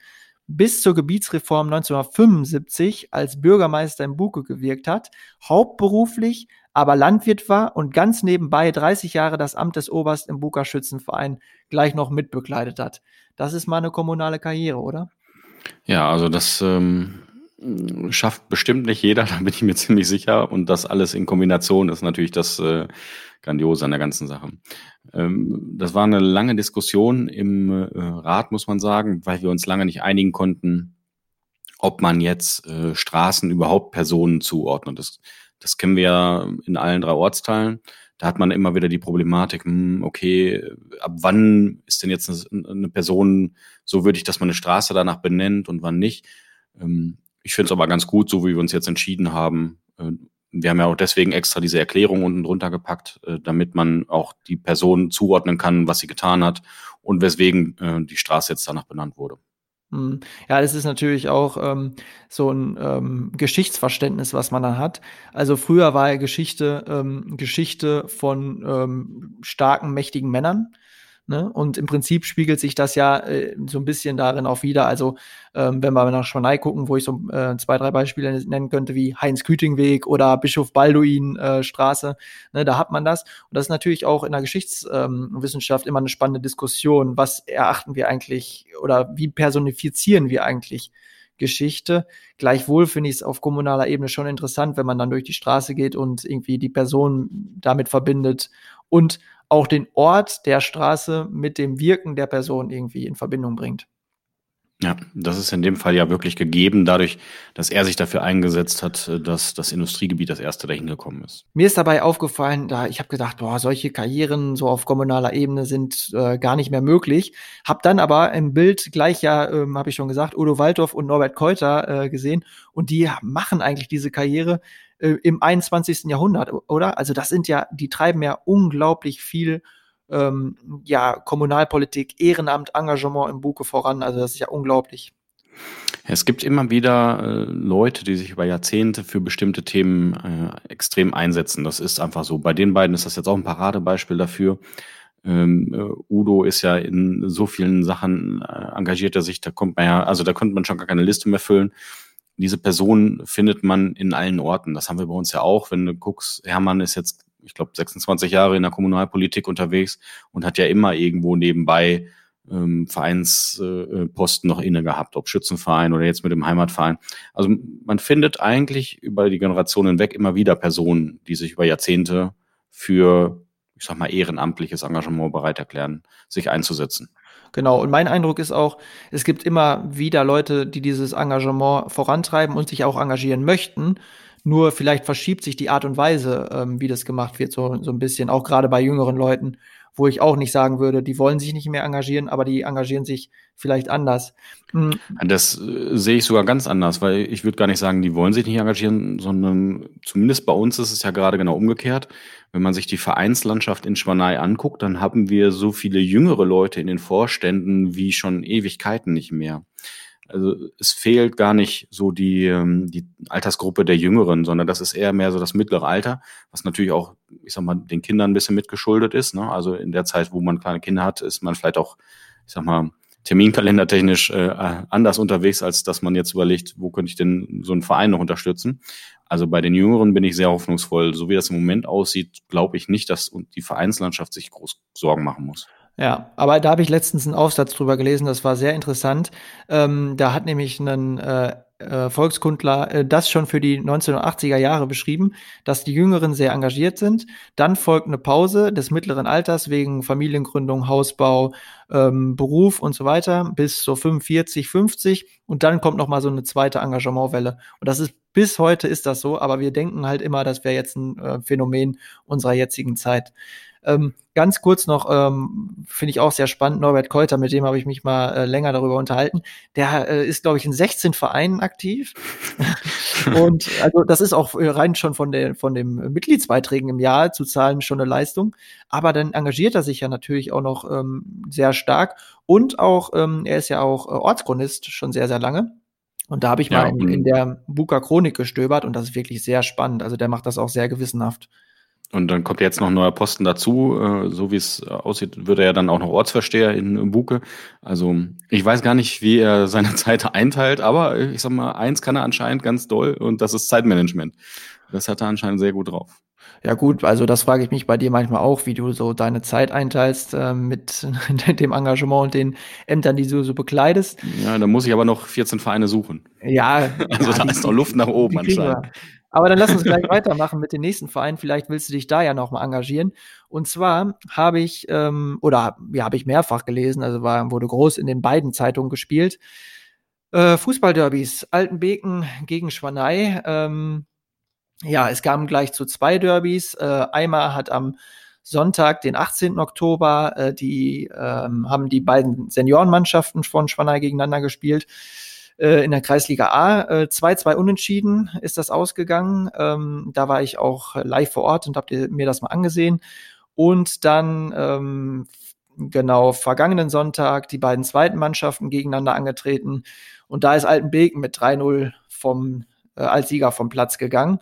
bis zur Gebietsreform 1975 als Bürgermeister in Buke gewirkt hat, hauptberuflich aber Landwirt war und ganz nebenbei 30 Jahre das Amt des Oberst im Buker Schützenverein gleich noch mitbekleidet hat. Das ist mal eine kommunale Karriere, oder? Ja, also das ähm, schafft bestimmt nicht jeder, da bin ich mir ziemlich sicher. Und das alles in Kombination ist natürlich das äh, Grandiose an der ganzen Sache. Ähm, das war eine lange Diskussion im äh, Rat, muss man sagen, weil wir uns lange nicht einigen konnten, ob man jetzt äh, Straßen überhaupt Personen zuordnet. Das das kennen wir ja in allen drei Ortsteilen. Da hat man immer wieder die Problematik, hm, okay, ab wann ist denn jetzt eine, Person so würdig, dass man eine Straße danach benennt und wann nicht. Ähm, ich finde es aber ganz gut, so wie wir uns jetzt entschieden haben. Äh, wir haben ja auch deswegen extra diese Erklärung unten drunter gepackt, äh, damit man auch die Person zuordnen kann, was sie getan hat und weswegen äh, die Straße jetzt danach benannt wurde. Hm. Ja, das ist natürlich auch ähm, so ein ähm, Geschichtsverständnis, was man dann hat. Also früher war ja Geschichte ähm, Geschichte von ähm, starken, mächtigen Männern. Ne? Und im Prinzip spiegelt sich das ja äh, so ein bisschen darin auch wieder. Also ähm, wenn wir nach Schwanei gucken, wo ich so äh, zwei, drei Beispiele nennen könnte, wie Heinz-Küting-Weg oder Bischof Balduin-Straße, äh, ne, da hat man das. Und das ist natürlich auch in der Geschichtswissenschaft ähm, immer eine spannende Diskussion. Was erachten wir eigentlich oder wie personifizieren wir eigentlich Geschichte. Gleichwohl finde ich es auf kommunaler Ebene schon interessant, wenn man dann durch die Straße geht und irgendwie die Person damit verbindet und auch den Ort der Straße mit dem Wirken der Person irgendwie in Verbindung bringt. Ja, das ist in dem Fall ja wirklich gegeben, dadurch, dass er sich dafür eingesetzt hat, äh, dass das Industriegebiet das erste dahin gekommen ist. Mir ist dabei aufgefallen, da ich habe gedacht, boah, solche Karrieren so auf kommunaler Ebene sind äh, gar nicht mehr möglich. Hab dann aber im Bild gleich ja, ähm, habe ich schon gesagt, Udo Waldorf und Norbert Keuter äh, gesehen und die machen eigentlich diese Karriere äh, im 21. Jahrhundert, oder? Also das sind ja, die treiben ja unglaublich viel ähm, ja, Kommunalpolitik, Ehrenamt, Engagement im Buche voran. Also das ist ja unglaublich. Es gibt immer wieder äh, Leute, die sich über Jahrzehnte für bestimmte Themen äh, extrem einsetzen. Das ist einfach so. Bei den beiden ist das jetzt auch ein Paradebeispiel dafür. Ähm, äh, Udo ist ja in so vielen Sachen äh, engagiert er sich, da kommt man ja, also da könnte man schon gar keine Liste mehr füllen. Diese Person findet man in allen Orten. Das haben wir bei uns ja auch. Wenn du guckst, Hermann ist jetzt ich glaube, 26 Jahre in der Kommunalpolitik unterwegs und hat ja immer irgendwo nebenbei ähm, Vereinsposten äh, noch inne gehabt, ob Schützenverein oder jetzt mit dem Heimatverein. Also man findet eigentlich über die Generationen hinweg immer wieder Personen, die sich über Jahrzehnte für, ich sag mal, ehrenamtliches Engagement bereit erklären, sich einzusetzen. Genau, und mein Eindruck ist auch, es gibt immer wieder Leute, die dieses Engagement vorantreiben und sich auch engagieren möchten. Nur vielleicht verschiebt sich die Art und Weise, ähm, wie das gemacht wird, so, so ein bisschen, auch gerade bei jüngeren Leuten, wo ich auch nicht sagen würde, die wollen sich nicht mehr engagieren, aber die engagieren sich vielleicht anders. Hm. Das äh, sehe ich sogar ganz anders, weil ich würde gar nicht sagen, die wollen sich nicht engagieren, sondern zumindest bei uns ist es ja gerade genau umgekehrt. Wenn man sich die Vereinslandschaft in Schwanei anguckt, dann haben wir so viele jüngere Leute in den Vorständen wie schon Ewigkeiten nicht mehr. Also es fehlt gar nicht so die, ähm, die Altersgruppe der Jüngeren, sondern das ist eher mehr so das mittlere Alter, was natürlich auch, ich sag mal, den Kindern ein bisschen mitgeschuldet ist. Ne? Also in der Zeit, wo man kleine Kinder hat, ist man vielleicht auch, ich sag mal, terminkalendertechnisch äh, anders unterwegs, als dass man jetzt überlegt, wo könnte ich denn so einen Verein noch unterstützen. Also bei den Jüngeren bin ich sehr hoffnungsvoll. So wie das im Moment aussieht, glaube ich nicht, dass die Vereinslandschaft sich groß Sorgen machen muss. Ja, aber da habe ich letztens einen Aufsatz drüber gelesen, das war sehr interessant. Ähm, da hat nämlich ein äh, äh, Volkskundler äh, das schon für die 1980er Jahre beschrieben, dass die Jüngeren sehr engagiert sind. Dann folgt eine Pause des mittleren Alters wegen Familiengründung, Hausbau, ähm, Beruf und so weiter bis so 45, 50 und dann kommt noch mal so eine zweite Engagementwelle. Und das ist bis heute ist das so, aber wir denken halt immer, das wäre jetzt ein äh, Phänomen unserer jetzigen Zeit. Ähm, ganz kurz noch, ähm, finde ich auch sehr spannend, Norbert Keuter, mit dem habe ich mich mal äh, länger darüber unterhalten. Der äh, ist, glaube ich, in 16 Vereinen aktiv. und also das ist auch äh, rein schon von, der, von den Mitgliedsbeiträgen im Jahr zu zahlen schon eine Leistung. Aber dann engagiert er sich ja natürlich auch noch ähm, sehr stark. Und auch, ähm, er ist ja auch äh, Ortschronist schon sehr, sehr lange. Und da habe ich ja, mal in, in der Buka Chronik gestöbert und das ist wirklich sehr spannend. Also der macht das auch sehr gewissenhaft. Und dann kommt jetzt noch ein neuer Posten dazu. Äh, so wie es aussieht, wird er ja dann auch noch Ortsversteher in Buke. Also ich weiß gar nicht, wie er seine Zeit einteilt, aber ich sag mal, eins kann er anscheinend ganz doll und das ist Zeitmanagement. Das hat er anscheinend sehr gut drauf. Ja gut, also das frage ich mich bei dir manchmal auch, wie du so deine Zeit einteilst äh, mit dem Engagement und den Ämtern, die du so bekleidest. Ja, da muss ich aber noch 14 Vereine suchen. Ja. Also ja, da ist noch Luft nach oben anscheinend. Aber dann lass uns gleich weitermachen mit den nächsten Vereinen. Vielleicht willst du dich da ja noch mal engagieren. Und zwar habe ich, ähm, oder ja, habe ich mehrfach gelesen, also war, wurde groß in den beiden Zeitungen gespielt. Äh, Fußballderbys, Altenbeken gegen Schwanei. Ähm, ja, es kam gleich zu zwei Derbys. Äh, einmal hat am Sonntag, den 18. Oktober, äh, die ähm, haben die beiden Seniorenmannschaften von Schwanei gegeneinander gespielt äh, in der Kreisliga A. 2-2 äh, unentschieden ist das ausgegangen. Ähm, da war ich auch live vor Ort und habt mir das mal angesehen. Und dann ähm, genau vergangenen Sonntag die beiden zweiten Mannschaften gegeneinander angetreten. Und da ist Altenbeken mit 3-0 vom äh, als Sieger vom Platz gegangen.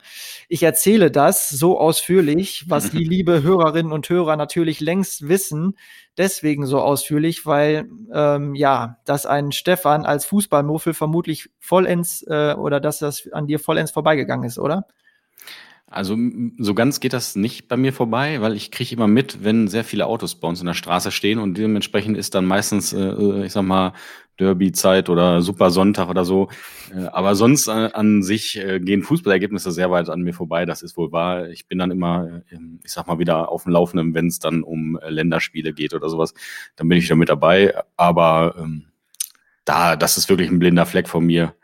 Ich erzähle das so ausführlich, was die liebe Hörerinnen und Hörer natürlich längst wissen, deswegen so ausführlich, weil ähm, ja, dass ein Stefan als Fußballmuffel vermutlich vollends äh, oder dass das an dir vollends vorbeigegangen ist, oder? Also so ganz geht das nicht bei mir vorbei, weil ich kriege immer mit, wenn sehr viele Autos bei uns in der Straße stehen und dementsprechend ist dann meistens, äh, ich sag mal, Derby-Zeit oder Super Sonntag oder so. Äh, aber sonst äh, an sich äh, gehen Fußballergebnisse sehr weit an mir vorbei, das ist wohl wahr. Ich bin dann immer, ich sag mal, wieder auf dem Laufenden, wenn es dann um Länderspiele geht oder sowas. Dann bin ich wieder mit dabei. Aber ähm, da, das ist wirklich ein blinder Fleck von mir.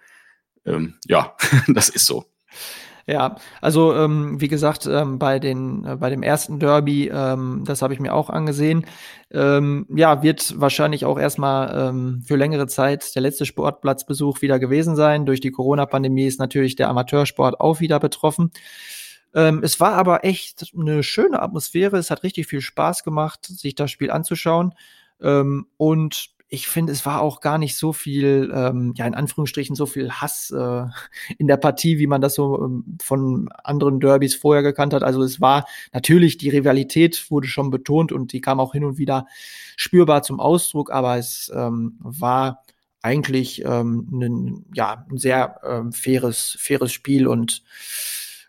Ähm, ja, das ist so. Ja, also ähm, wie gesagt, ähm, bei den äh, bei dem ersten Derby, ähm, das habe ich mir auch angesehen. Ähm, ja, wird wahrscheinlich auch erstmal ähm, für längere Zeit der letzte Sportplatzbesuch wieder gewesen sein. Durch die Corona-Pandemie ist natürlich der Amateursport auch wieder betroffen. Ähm, es war aber echt eine schöne Atmosphäre. Es hat richtig viel Spaß gemacht, sich das Spiel anzuschauen. Ähm, und ich finde, es war auch gar nicht so viel, ähm, ja, in Anführungsstrichen, so viel Hass äh, in der Partie, wie man das so ähm, von anderen Derbys vorher gekannt hat. Also es war natürlich, die Rivalität wurde schon betont und die kam auch hin und wieder spürbar zum Ausdruck, aber es ähm, war eigentlich ähm, ein, ja, ein sehr ähm, faires, faires Spiel und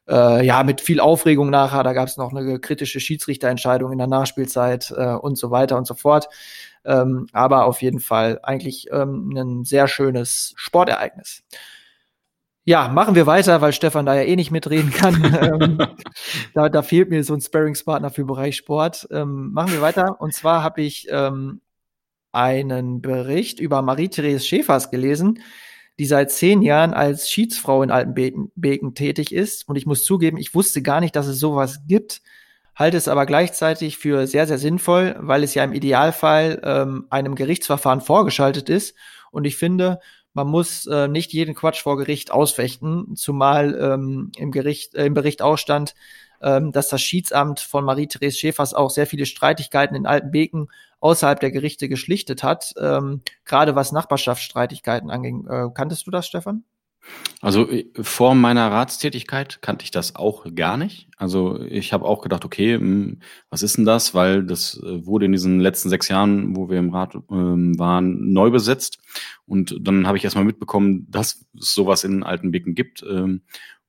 äh, ja, mit viel Aufregung nachher. Da gab es noch eine kritische Schiedsrichterentscheidung in der Nachspielzeit äh, und so weiter und so fort. Ähm, aber auf jeden Fall eigentlich ähm, ein sehr schönes Sportereignis. Ja, machen wir weiter, weil Stefan da ja eh nicht mitreden kann. ähm, da, da fehlt mir so ein Sparringspartner für Bereich Sport. Ähm, machen wir weiter. Und zwar habe ich ähm, einen Bericht über Marie-Therese Schäfers gelesen, die seit zehn Jahren als Schiedsfrau in Altenbeken tätig ist. Und ich muss zugeben, ich wusste gar nicht, dass es sowas gibt halte es aber gleichzeitig für sehr, sehr sinnvoll, weil es ja im Idealfall ähm, einem Gerichtsverfahren vorgeschaltet ist. Und ich finde, man muss äh, nicht jeden Quatsch vor Gericht ausfechten, zumal ähm, im, Gericht, äh, im Bericht auch stand, ähm, dass das Schiedsamt von Marie-Therese Schäfers auch sehr viele Streitigkeiten in Altenbeken außerhalb der Gerichte geschlichtet hat, ähm, gerade was Nachbarschaftsstreitigkeiten anging. Äh, kanntest du das, Stefan? Also äh, vor meiner Ratstätigkeit kannte ich das auch gar nicht. Also ich habe auch gedacht, okay, hm, was ist denn das? Weil das äh, wurde in diesen letzten sechs Jahren, wo wir im Rat ähm, waren, neu besetzt. Und dann habe ich erstmal mitbekommen, dass es sowas in Altenbeken gibt. Ähm,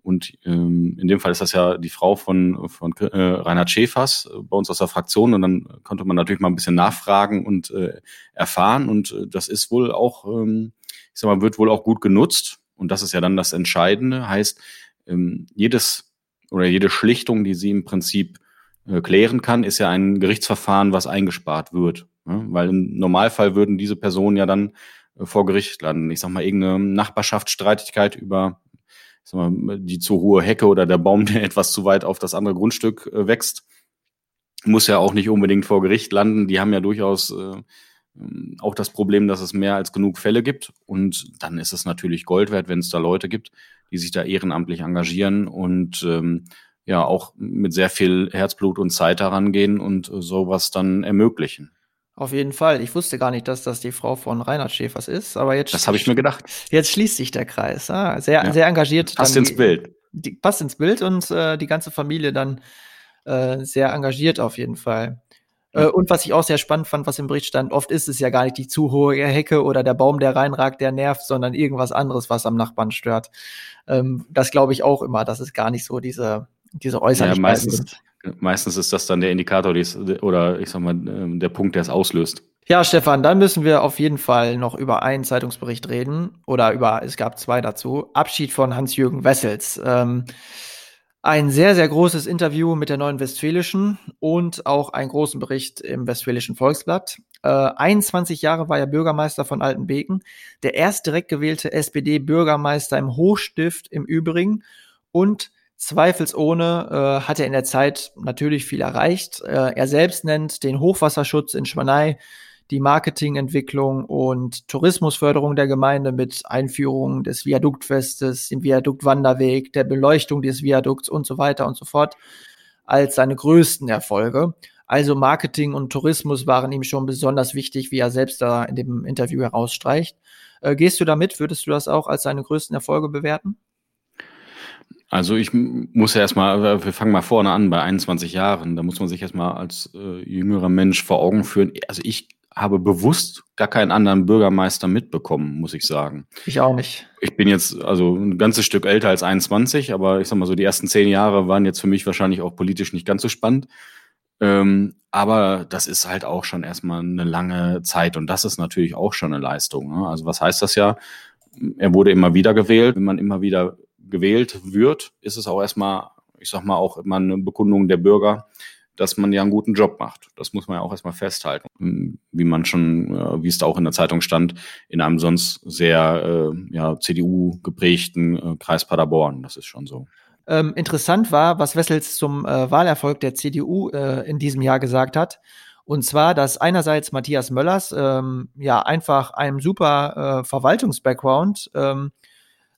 und ähm, in dem Fall ist das ja die Frau von, von äh, Reinhard Schäfers äh, bei uns aus der Fraktion. Und dann konnte man natürlich mal ein bisschen nachfragen und äh, erfahren. Und das ist wohl auch, ähm, ich sag mal, wird wohl auch gut genutzt und das ist ja dann das Entscheidende, heißt, ähm, jedes oder jede Schlichtung, die sie im Prinzip äh, klären kann, ist ja ein Gerichtsverfahren, was eingespart wird. Ne? Weil im Normalfall würden diese Personen ja dann äh, vor Gericht landen. Ich sag mal, irgendeine Nachbarschaftsstreitigkeit über ich sag mal, die zu hohe Hecke oder der Baum, der etwas zu weit auf das andere Grundstück äh, wächst, muss ja auch nicht unbedingt vor Gericht landen. Die haben ja durchaus auch das Problem, dass es mehr als genug Fälle gibt. Und dann ist es natürlich Gold wert, wenn es da Leute gibt, die sich da ehrenamtlich engagieren und ähm, ja auch mit sehr viel Herzblut und Zeit daran gehen und äh, sowas dann ermöglichen. Auf jeden Fall. Ich wusste gar nicht, dass das die Frau von Reinhard Schäfers ist, aber jetzt. Das habe ich mir gedacht. Jetzt schließt sich der Kreis. Ah, sehr, ja. sehr engagiert. Passt ins Bild. Die, passt ins Bild und äh, die ganze Familie dann Äh, sehr engagiert auf jeden Fall. Äh, und was ich auch sehr spannend fand, was im Bericht stand, oft ist es ja gar nicht die zu hohe Hecke oder der Baum, der reinragt, der nervt, sondern irgendwas anderes, was am Nachbarn stört. Ähm, das glaube ich auch immer, dass es gar nicht so diese, diese Äußerlichkeiten ja, meistens, sind. Meistens ist das dann der Indikator oder ich sag mal, ähm, der Punkt, der es auslöst. Ja, Stefan, dann müssen wir auf jeden Fall noch über einen Zeitungsbericht reden. Oder über, es gab zwei dazu. Abschied von Hans-Jürgen Wessels. Ähm, ein sehr, sehr großes Interview mit der Neuen Westfälischen und auch einen großen Bericht im Westfälischen Volksblatt. Äh, 21 Jahre war er Bürgermeister von Altenbeken, der erst direkt gewählte SPD-Bürgermeister im Hochstift im Übrigen und zweifelsohne äh, hat er in der Zeit natürlich viel erreicht. Äh, er selbst nennt den Hochwasserschutz in Schwanei die Marketingentwicklung und Tourismusförderung der Gemeinde mit Einführung des Viaduktfestes, dem Viaduktwanderweg, der Beleuchtung des Viadukts und so weiter und so fort als seine größten Erfolge. Also Marketing und Tourismus waren ihm schon besonders wichtig, wie er selbst da in dem Interview herausstreicht. Äh, gehst du damit? Würdest du das auch als seine größten Erfolge bewerten? Also ich muss ja erstmal, wir fangen mal vorne an bei 21 Jahren. Da muss man sich erstmal als äh, jüngerer Mensch vor Augen führen. Also ich habe bewusst gar keinen anderen Bürgermeister mitbekommen, muss ich sagen. Ich auch nicht. Ich bin jetzt also ein ganzes Stück älter als 21, aber ich sag mal so, die ersten zehn Jahre waren jetzt für mich wahrscheinlich auch politisch nicht ganz so spannend. Ähm, aber das ist halt auch schon erstmal eine lange Zeit und das ist natürlich auch schon eine Leistung. Ne? Also was heißt das ja? Er wurde immer wieder gewählt. Wenn man immer wieder gewählt wird, ist es auch erstmal, ich sag mal, auch immer eine Bekundung der Bürger, dass man ja einen guten Job macht. Das muss man ja auch erstmal festhalten. Wie man schon, äh, wie es da auch in der Zeitung stand, in einem sonst sehr äh, ja, CDU geprägten äh, Kreis Paderborn. Das ist schon so. Ähm, interessant war, was Wessels zum äh, Wahlerfolg der CDU äh, in diesem Jahr gesagt hat. Und zwar, dass einerseits Matthias Möllers ähm, ja einfach einem super äh, Verwaltungs-Background ähm,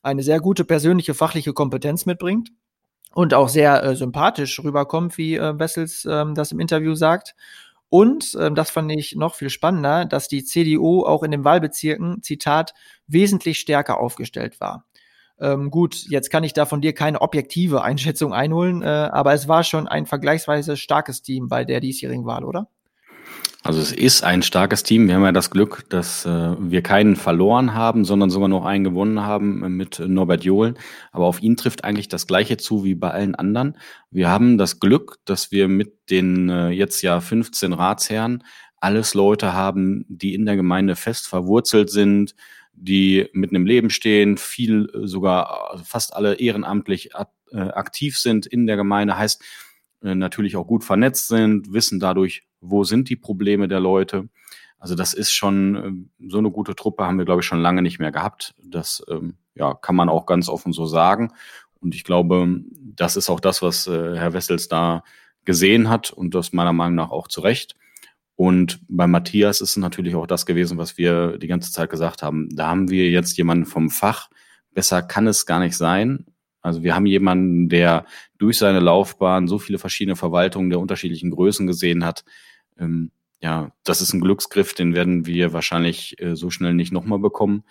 eine sehr gute persönliche fachliche Kompetenz mitbringt und auch sehr äh, sympathisch rüberkommt, wie äh, Wessels ähm, das im Interview sagt. Und ähm, das fand ich noch viel spannender, dass die CDU auch in den Wahlbezirken, Zitat, wesentlich stärker aufgestellt war. Ähm, gut, jetzt kann ich da von dir keine objektive Einschätzung einholen, äh, aber es war schon ein vergleichsweise starkes Team bei der diesjährigen Wahl, oder? Also es ist ein starkes Team. Wir haben ja das Glück, dass äh, wir keinen verloren haben, sondern sogar noch einen gewonnen haben äh, mit Norbert Johlen. Aber auf ihn trifft eigentlich das Gleiche zu wie bei allen anderen. Wir haben das Glück, dass wir mit den äh, jetzt ja 15 Ratsherren alles Leute haben, die in der Gemeinde fest verwurzelt sind, die mitten im Leben stehen, viel äh, sogar also fast alle ehrenamtlich äh, aktiv sind in der Gemeinde, heißt äh, natürlich auch gut vernetzt sind, wissen dadurch wo sind die Probleme der Leute. Also das ist schon ähm, so eine gute Truppe haben wir, glaube ich, schon lange nicht mehr gehabt. Das ähm, ja, kann man auch ganz offen so sagen. Und ich glaube, das ist auch das, was äh, Herr Wessels da gesehen hat und das meiner Meinung nach auch zu Recht. Und bei Matthias ist es natürlich auch das gewesen, was wir die ganze Zeit gesagt haben. Da haben wir jetzt jemanden vom Fach. Besser kann es gar nicht sein. Also wir haben jemanden, der durch seine Laufbahn so viele verschiedene Verwaltungen der unterschiedlichen Größen gesehen hat. Ähm, ja, das ist ein Glücksgriff, den werden wir wahrscheinlich äh, so schnell nicht nochmal bekommen.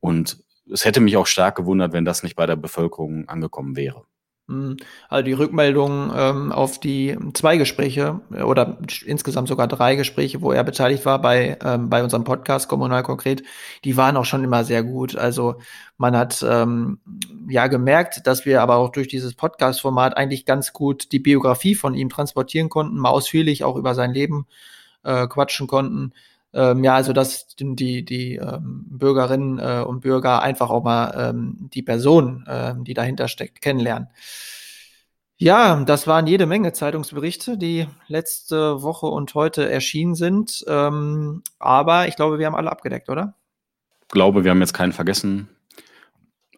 Und es hätte mich auch stark gewundert, wenn das nicht bei der Bevölkerung angekommen wäre. Hm. Also die Rückmeldung ähm, auf die zwei Gespräche äh, oder insgesamt sogar drei Gespräche, wo er beteiligt war bei, ähm, bei unserem Podcast Kommunal konkret, die waren auch schon immer sehr gut. Also man hat ähm, ja gemerkt, dass wir aber auch durch dieses Podcast-Format eigentlich ganz gut die Biografie von ihm transportieren konnten, mal ausführlich auch über sein Leben äh, quatschen konnten. Ähm, ja, also dass die, die ähm, Bürgerinnen äh, und Bürger einfach auch mal ähm, die Person, äh, die dahinter steckt, kennenlernen. Ja, das waren jede Menge Zeitungsberichte, die letzte Woche und heute erschienen sind. Ähm, aber ich glaube, wir haben alle abgedeckt, oder? Ich glaube, wir haben jetzt keinen vergessen.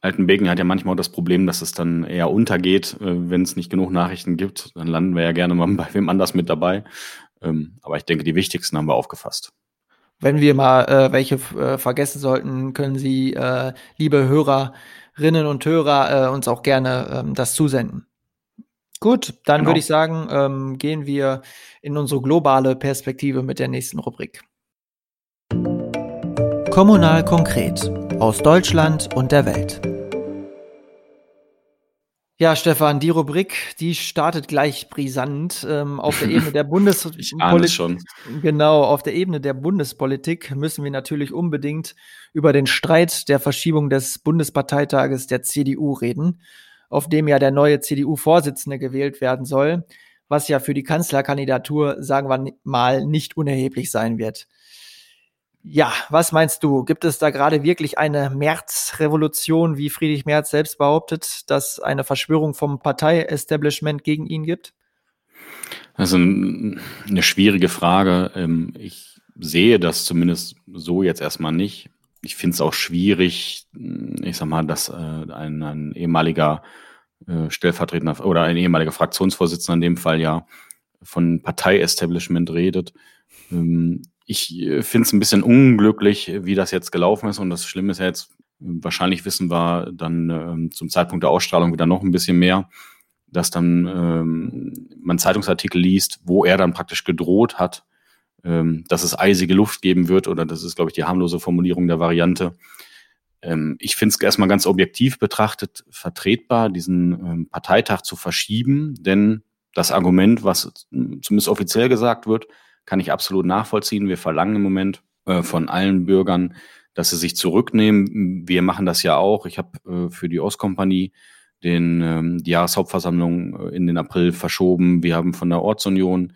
Altenbeken hat ja manchmal auch das Problem, dass es dann eher untergeht, äh, wenn es nicht genug Nachrichten gibt. Dann landen wir ja gerne mal bei wem anders mit dabei. Ähm, aber ich denke, die wichtigsten haben wir aufgefasst. Wenn wir mal äh, welche äh, vergessen sollten, können Sie, äh, liebe Hörerinnen und Hörer, äh, uns auch gerne ähm, das zusenden. Gut, dann genau. würde ich sagen, ähm, gehen wir in unsere globale Perspektive mit der nächsten Rubrik. Kommunal konkret aus Deutschland und der Welt. Ja, Stefan, die Rubrik, die startet gleich brisant ähm, auf der Ebene der Bundespolitik. Genau, auf der Ebene der Bundespolitik müssen wir natürlich unbedingt über den Streit der Verschiebung des Bundesparteitages der CDU reden, auf dem ja der neue CDU-Vorsitzende gewählt werden soll, was ja für die Kanzlerkandidatur, sagen wir mal, nicht unerheblich sein wird. Ja, was meinst du? Gibt es da gerade wirklich eine Märzrevolution, wie Friedrich Merz selbst behauptet, dass eine Verschwörung vom Partei-Establishment gegen ihn gibt? Also eine schwierige Frage. Ähm, ich sehe das zumindest so jetzt erstmal nicht. Ich finde es auch schwierig, ich sag mal, dass äh, ein, ein ehemaliger äh, Stellvertretender oder ein ehemaliger Fraktionsvorsitzender in dem Fall ja von Partei-Establishment redet. Ich äh, finde es ein bisschen unglücklich, wie das jetzt gelaufen ist. Und das Schlimme ist ja jetzt, wahrscheinlich wissen wir dann ähm, zum Zeitpunkt der Ausstrahlung wieder noch ein bisschen mehr, dass dann ähm, man Zeitungsartikel liest, wo er dann praktisch gedroht hat, ähm, dass es eisige Luft geben wird. Oder das ist, glaube ich, die harmlose Formulierung der Variante. Ähm, ich finde es erstmal ganz objektiv betrachtet vertretbar, diesen ähm, Parteitag zu verschieben. Denn das Argument, was zumindest offiziell gesagt wird, kann ich absolut nachvollziehen. Wir verlangen im Moment äh, von allen Bürgern, dass sie sich zurücknehmen. Wir machen das ja auch. Ich habe äh, für die Ostkompanie den, ähm, die Jahreshauptversammlung äh, in den April verschoben. Wir haben von der Ortsunion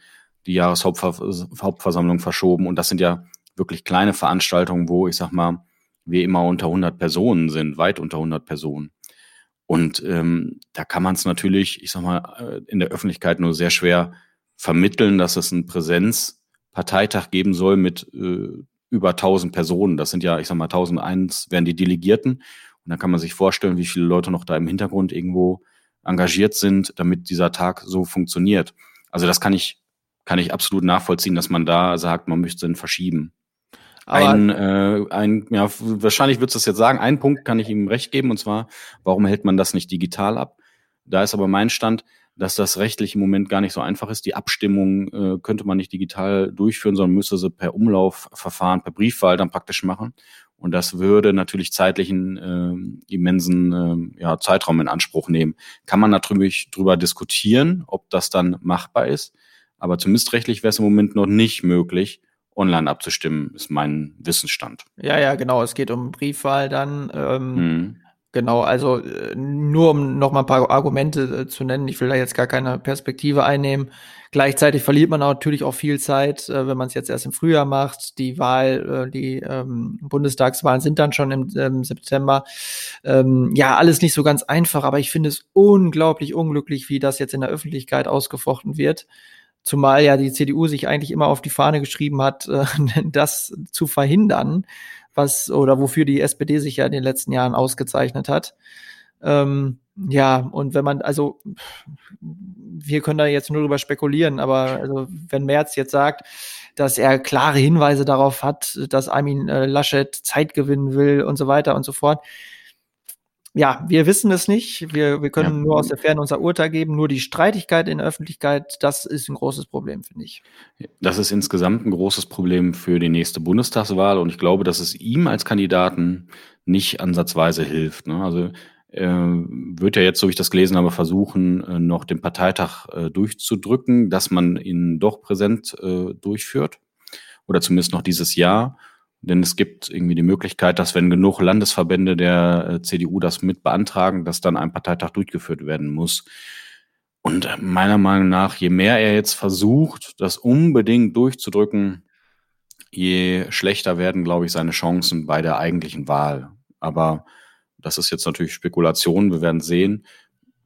die Jahreshauptversammlung verschoben. Und das sind ja wirklich kleine Veranstaltungen, wo ich sag mal, wir immer unter 100 Personen sind, weit unter 100 Personen. Und ähm, da kann man es natürlich, ich sag mal, äh, in der Öffentlichkeit nur sehr schwer vermitteln, dass es ein Präsenz Parteitag geben soll mit äh, über 1000 Personen. Das sind ja, ich sag mal, 1001 wären die Delegierten. Und dann kann man sich vorstellen, wie viele Leute noch da im Hintergrund irgendwo engagiert sind, damit dieser Tag so funktioniert. Also das kann ich, kann ich absolut nachvollziehen, dass man da sagt, man möchte ihn verschieben. Aber ein, äh, ein, ja, wahrscheinlich würdest du es jetzt sagen, einen Punkt kann ich ihm recht geben, und zwar, warum hält man das nicht digital ab? Da ist aber mein Stand, dass das rechtlich im Moment gar nicht so einfach ist. Die Abstimmung äh, könnte man nicht digital durchführen, sondern müsste sie per Umlaufverfahren, per Briefwahl dann praktisch machen. Und das würde natürlich zeitlichen äh, immensen äh, ja, Zeitraum in Anspruch nehmen. Kann man natürlich drüber diskutieren, ob das dann machbar ist. Aber zumindest rechtlich wäre es im Moment noch nicht möglich, online abzustimmen, ist mein Wissensstand. Ja, ja, genau. Es geht um Briefwahl dann. Ähm, mhm. Genau, also äh, nur um noch mal ein paar Argumente äh, zu nennen, ich will da jetzt gar keine Perspektive einnehmen. Gleichzeitig verliert man natürlich auch viel Zeit, äh, wenn man es jetzt erst im Frühjahr macht. Die Wahl, die ähm, Bundestagswahlen sind dann schon im ähm, September. Ähm, ja, alles nicht so ganz einfach, aber ich finde es unglaublich unglücklich, wie das jetzt in der Öffentlichkeit ausgefochten wird. Zumal ja die CDU sich eigentlich immer auf die Fahne geschrieben hat, äh, das zu verhindern was oder wofür die SPD sich ja in den letzten Jahren ausgezeichnet hat. Ähm, ja, und wenn man, also wir können da jetzt nur drüber spekulieren, aber also wenn Merz jetzt sagt, dass er klare Hinweise darauf hat, dass Armin äh, Laschet Zeit gewinnen will und so weiter und so fort, ja, wir wissen es nicht. Wir, wir können ja. nur aus der Ferne unser Urteil geben. Nur die Streitigkeit in der Öffentlichkeit, das ist ein großes Problem, finde ich. Das ist insgesamt ein großes Problem für die nächste Bundestagswahl und ich glaube, dass es ihm als Kandidaten nicht ansatzweise hilft. Ne? Also äh, wird ja jetzt, so wie ich das gelesen habe, versuchen, äh, noch den Parteitag äh, durchzudrücken, dass man ihn doch präsent äh, durchführt oder zumindest noch dieses Jahr. Denn es gibt irgendwie die Möglichkeit, dass wenn genug Landesverbände der äh, CDU das mit beantragen, dass dann ein Parteitag durchgeführt werden muss. Und meiner Meinung nach, je mehr er jetzt versucht, das unbedingt durchzudrücken, je schlechter werden, glaube ich, seine Chancen bei der eigentlichen Wahl. Aber das ist jetzt natürlich Spekulation, wir werden sehen.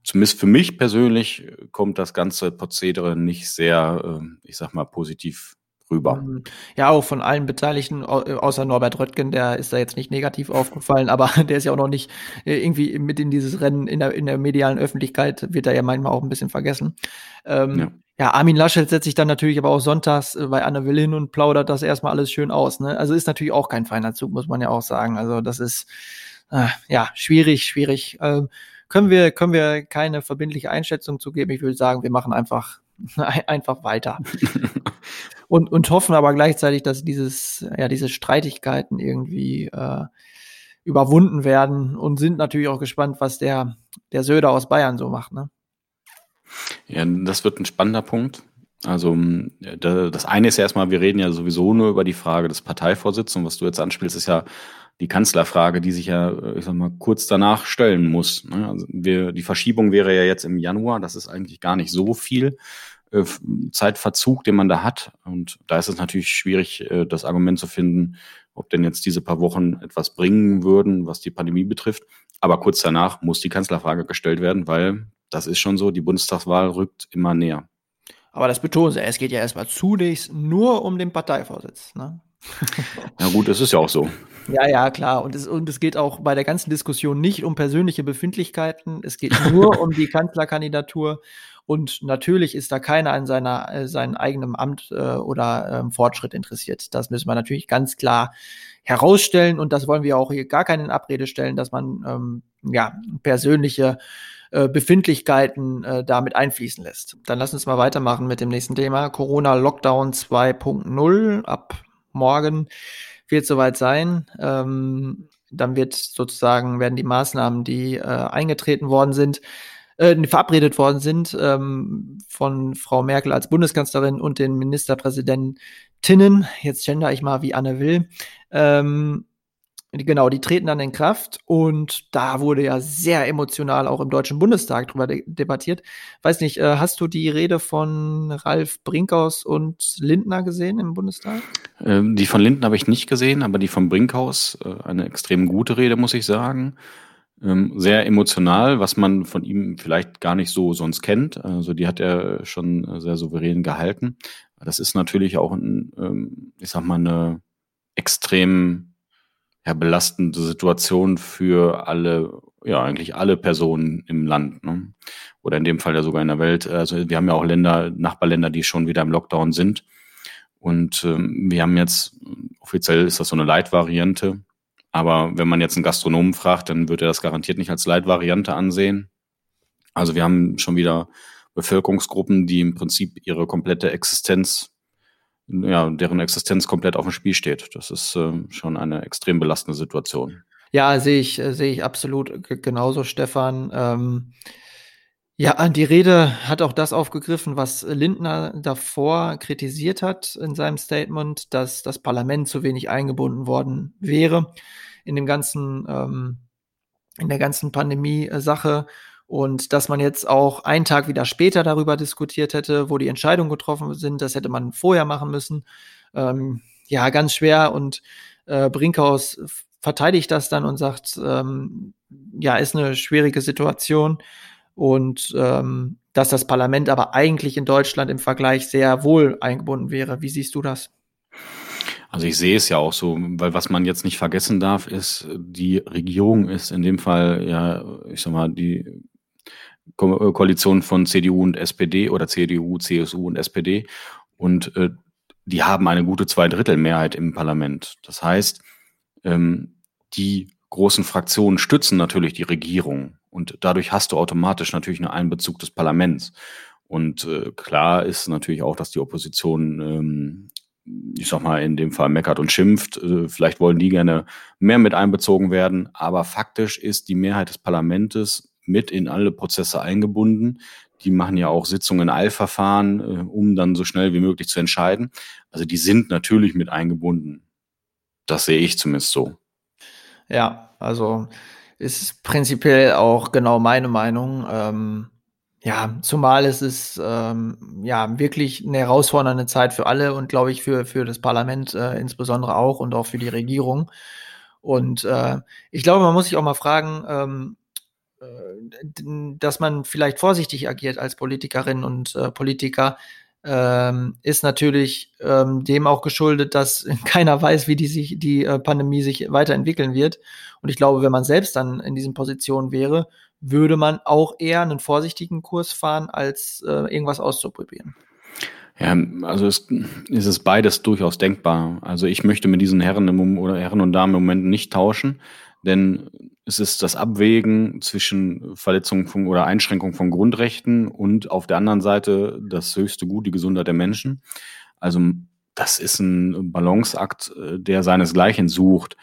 Zumindest für mich persönlich kommt das ganze Prozedere nicht sehr, ähm, ich sag mal, positiv rüber. Mhm. Ja, auch von allen Beteiligten, außer Norbert Röttgen, der ist da jetzt nicht negativ aufgefallen, aber der ist ja auch noch nicht äh, irgendwie mit in dieses Rennen in der, in der medialen Öffentlichkeit, wird er ja manchmal auch ein bisschen vergessen. Ähm, ja. ja. Armin Laschet setzt sich dann natürlich aber auch sonntags äh, bei Anne Will hin und plaudert das erstmal alles schön aus. Ne? Also ist natürlich auch kein feiner Zug, muss man ja auch sagen. Also das ist äh, ja schwierig, schwierig. Ähm, können wir, können wir keine verbindliche Einschätzung zu geben. Ich würde sagen, wir machen einfach, einfach weiter. und, und hoffen aber gleichzeitig, dass dieses, ja, diese Streitigkeiten irgendwie äh, überwunden werden und sind natürlich auch gespannt, was der, der Söder aus Bayern so macht. Ne? Ja, das wird ein spannender Punkt. Also das eine ist ja erstmal, wir reden ja sowieso nur über die Frage des Parteivorsitzes und was du jetzt anspielst, ist ja die Kanzlerfrage, die sich ja, ich sag mal, kurz danach stellen muss. Ne? Also wir, die Verschiebung wäre ja jetzt im Januar, das ist eigentlich gar nicht so viel äh, Zeitverzug, den man da hat. Und da ist es natürlich schwierig, äh, das Argument zu finden, ob denn jetzt diese paar Wochen etwas bringen würden, was die Pandemie betrifft. Aber kurz danach muss die Kanzlerfrage gestellt werden, weil das ist schon so, die Bundestagswahl rückt immer näher. Aber das betonen sie, es geht ja erstmal zunächst nur um den Parteivorsitz. Ne? Ja gut, das ist ja auch so. Ja, ja, klar. Und es, und es geht auch bei der ganzen Diskussion nicht um persönliche Befindlichkeiten. Es geht nur um die Kanzlerkandidatur. Und natürlich ist da keiner an seiner, äh, seinem eigenen Amt äh, oder ähm, Fortschritt interessiert. Das müssen wir natürlich ganz klar herausstellen. Und das wollen wir auch hier gar keinen Abrede stellen, dass man ähm, ja persönliche äh, Befindlichkeiten äh, damit einfließen lässt. Dann lass uns mal weitermachen mit dem nächsten Thema. Corona Lockdown 2.0 ab morgen wird soweit sein. Ähm, dann wird sozusagen werden die Maßnahmen, die äh, eingetreten worden sind, äh, verabredet worden sind ähm, von Frau Merkel als Bundeskanzlerin und den Ministerpräsidentinnen, jetzt gender ich mal, wie Anne will, ähm, Genau, die treten dann in Kraft und da wurde ja sehr emotional auch im Deutschen Bundestag drüber de debattiert. Weiß nicht, äh, hast du die Rede von Ralf Brinkhaus und Lindner gesehen im Bundestag? Ähm, die von Lindner habe ich nicht gesehen, aber die von Brinkhaus, äh, eine extrem gute Rede, muss ich sagen. Ähm, sehr emotional, was man von ihm vielleicht gar nicht so sonst kennt. Also die hat er schon sehr souverän gehalten. Das ist natürlich auch, ein, ähm, ich sag mal, eine extrem ja, belastende Situation für alle, ja, eigentlich alle Personen im Land. Ne? Oder in dem Fall ja sogar in der Welt. Also wir haben ja auch Länder, Nachbarländer, die schon wieder im Lockdown sind. Und ähm, wir haben jetzt, offiziell ist das so eine Leitvariante, aber wenn man jetzt einen Gastronomen fragt, dann wird er das garantiert nicht als Leitvariante ansehen. Also wir haben schon wieder Bevölkerungsgruppen, die im Prinzip ihre komplette Existenz ja, deren Existenz komplett auf dem Spiel steht. Das ist äh, schon eine extrem belastende Situation. Ja, sehe ich, äh, sehe ich absolut genauso, Stefan. Ähm, ja, die Rede hat auch das aufgegriffen, was Lindner davor kritisiert hat in seinem Statement, dass das Parlament zu wenig eingebunden worden wäre in dem ganzen, ähm, in der ganzen Pandemie-Sache und dass man jetzt auch einen Tag wieder später darüber diskutiert hätte, wo die Entscheidungen getroffen sind, das hätte man vorher machen müssen. Ähm, ja, ganz schwer. Und äh, Brinkhaus verteidigt das dann und sagt, ähm, ja, ist eine schwierige Situation. Und ähm, dass das Parlament aber eigentlich in Deutschland im Vergleich sehr wohl eingebunden wäre. Wie siehst du das? Also ich sehe es ja auch so, weil was man jetzt nicht vergessen darf, ist, die Regierung ist in dem Fall ja, ich sag mal, die Ko Koalition von CDU und SPD oder CDU, CSU und SPD. Und äh, die haben eine gute Zweidrittelmehrheit im Parlament. Das heißt, ähm, die großen Fraktionen stützen natürlich die Regierung und dadurch hast du automatisch natürlich einen Einbezug des Parlaments. Und äh, klar ist natürlich auch, dass die Opposition, ähm, ich sag mal, in dem Fall meckert und schimpft. Äh, vielleicht wollen die gerne mehr mit einbezogen werden, aber faktisch ist die Mehrheit des Parlaments mit in alle Prozesse eingebunden. Die machen ja auch Sitzungen in Eilverfahren, äh, um dann so schnell wie möglich zu entscheiden. Also die sind natürlich mit eingebunden. Das sehe ich zumindest so. Ja, also ist prinzipiell auch genau meine Meinung. Ähm, ja, zumal es ist ähm, ja wirklich eine herausfordernde Zeit für alle und glaube ich für, für das Parlament äh, insbesondere auch und auch für die Regierung. Und äh, ich glaube, man muss sich auch mal fragen, ähm, äh, dass man vielleicht vorsichtig agiert als Politikerin und äh, Politiker, ähm, ist natürlich ähm, dem auch geschuldet, dass keiner weiß, wie die sich die äh, Pandemie sich weiterentwickeln wird. Und ich glaube, wenn man selbst dann in diesen Positionen wäre, würde man auch eher einen vorsichtigen Kurs fahren, als äh, irgendwas auszuprobieren. Ja, also es, ist es beides durchaus denkbar. Also ich möchte mit diesen Herren im, oder Herren und Damen im Moment nicht tauschen, denn es ist das Abwägen zwischen Verletzung von, oder Einschränkung von Grundrechten und auf der anderen Seite das höchste Gut, die Gesundheit der Menschen. Also das ist ein Balanceakt, äh, der seinesgleichen sucht.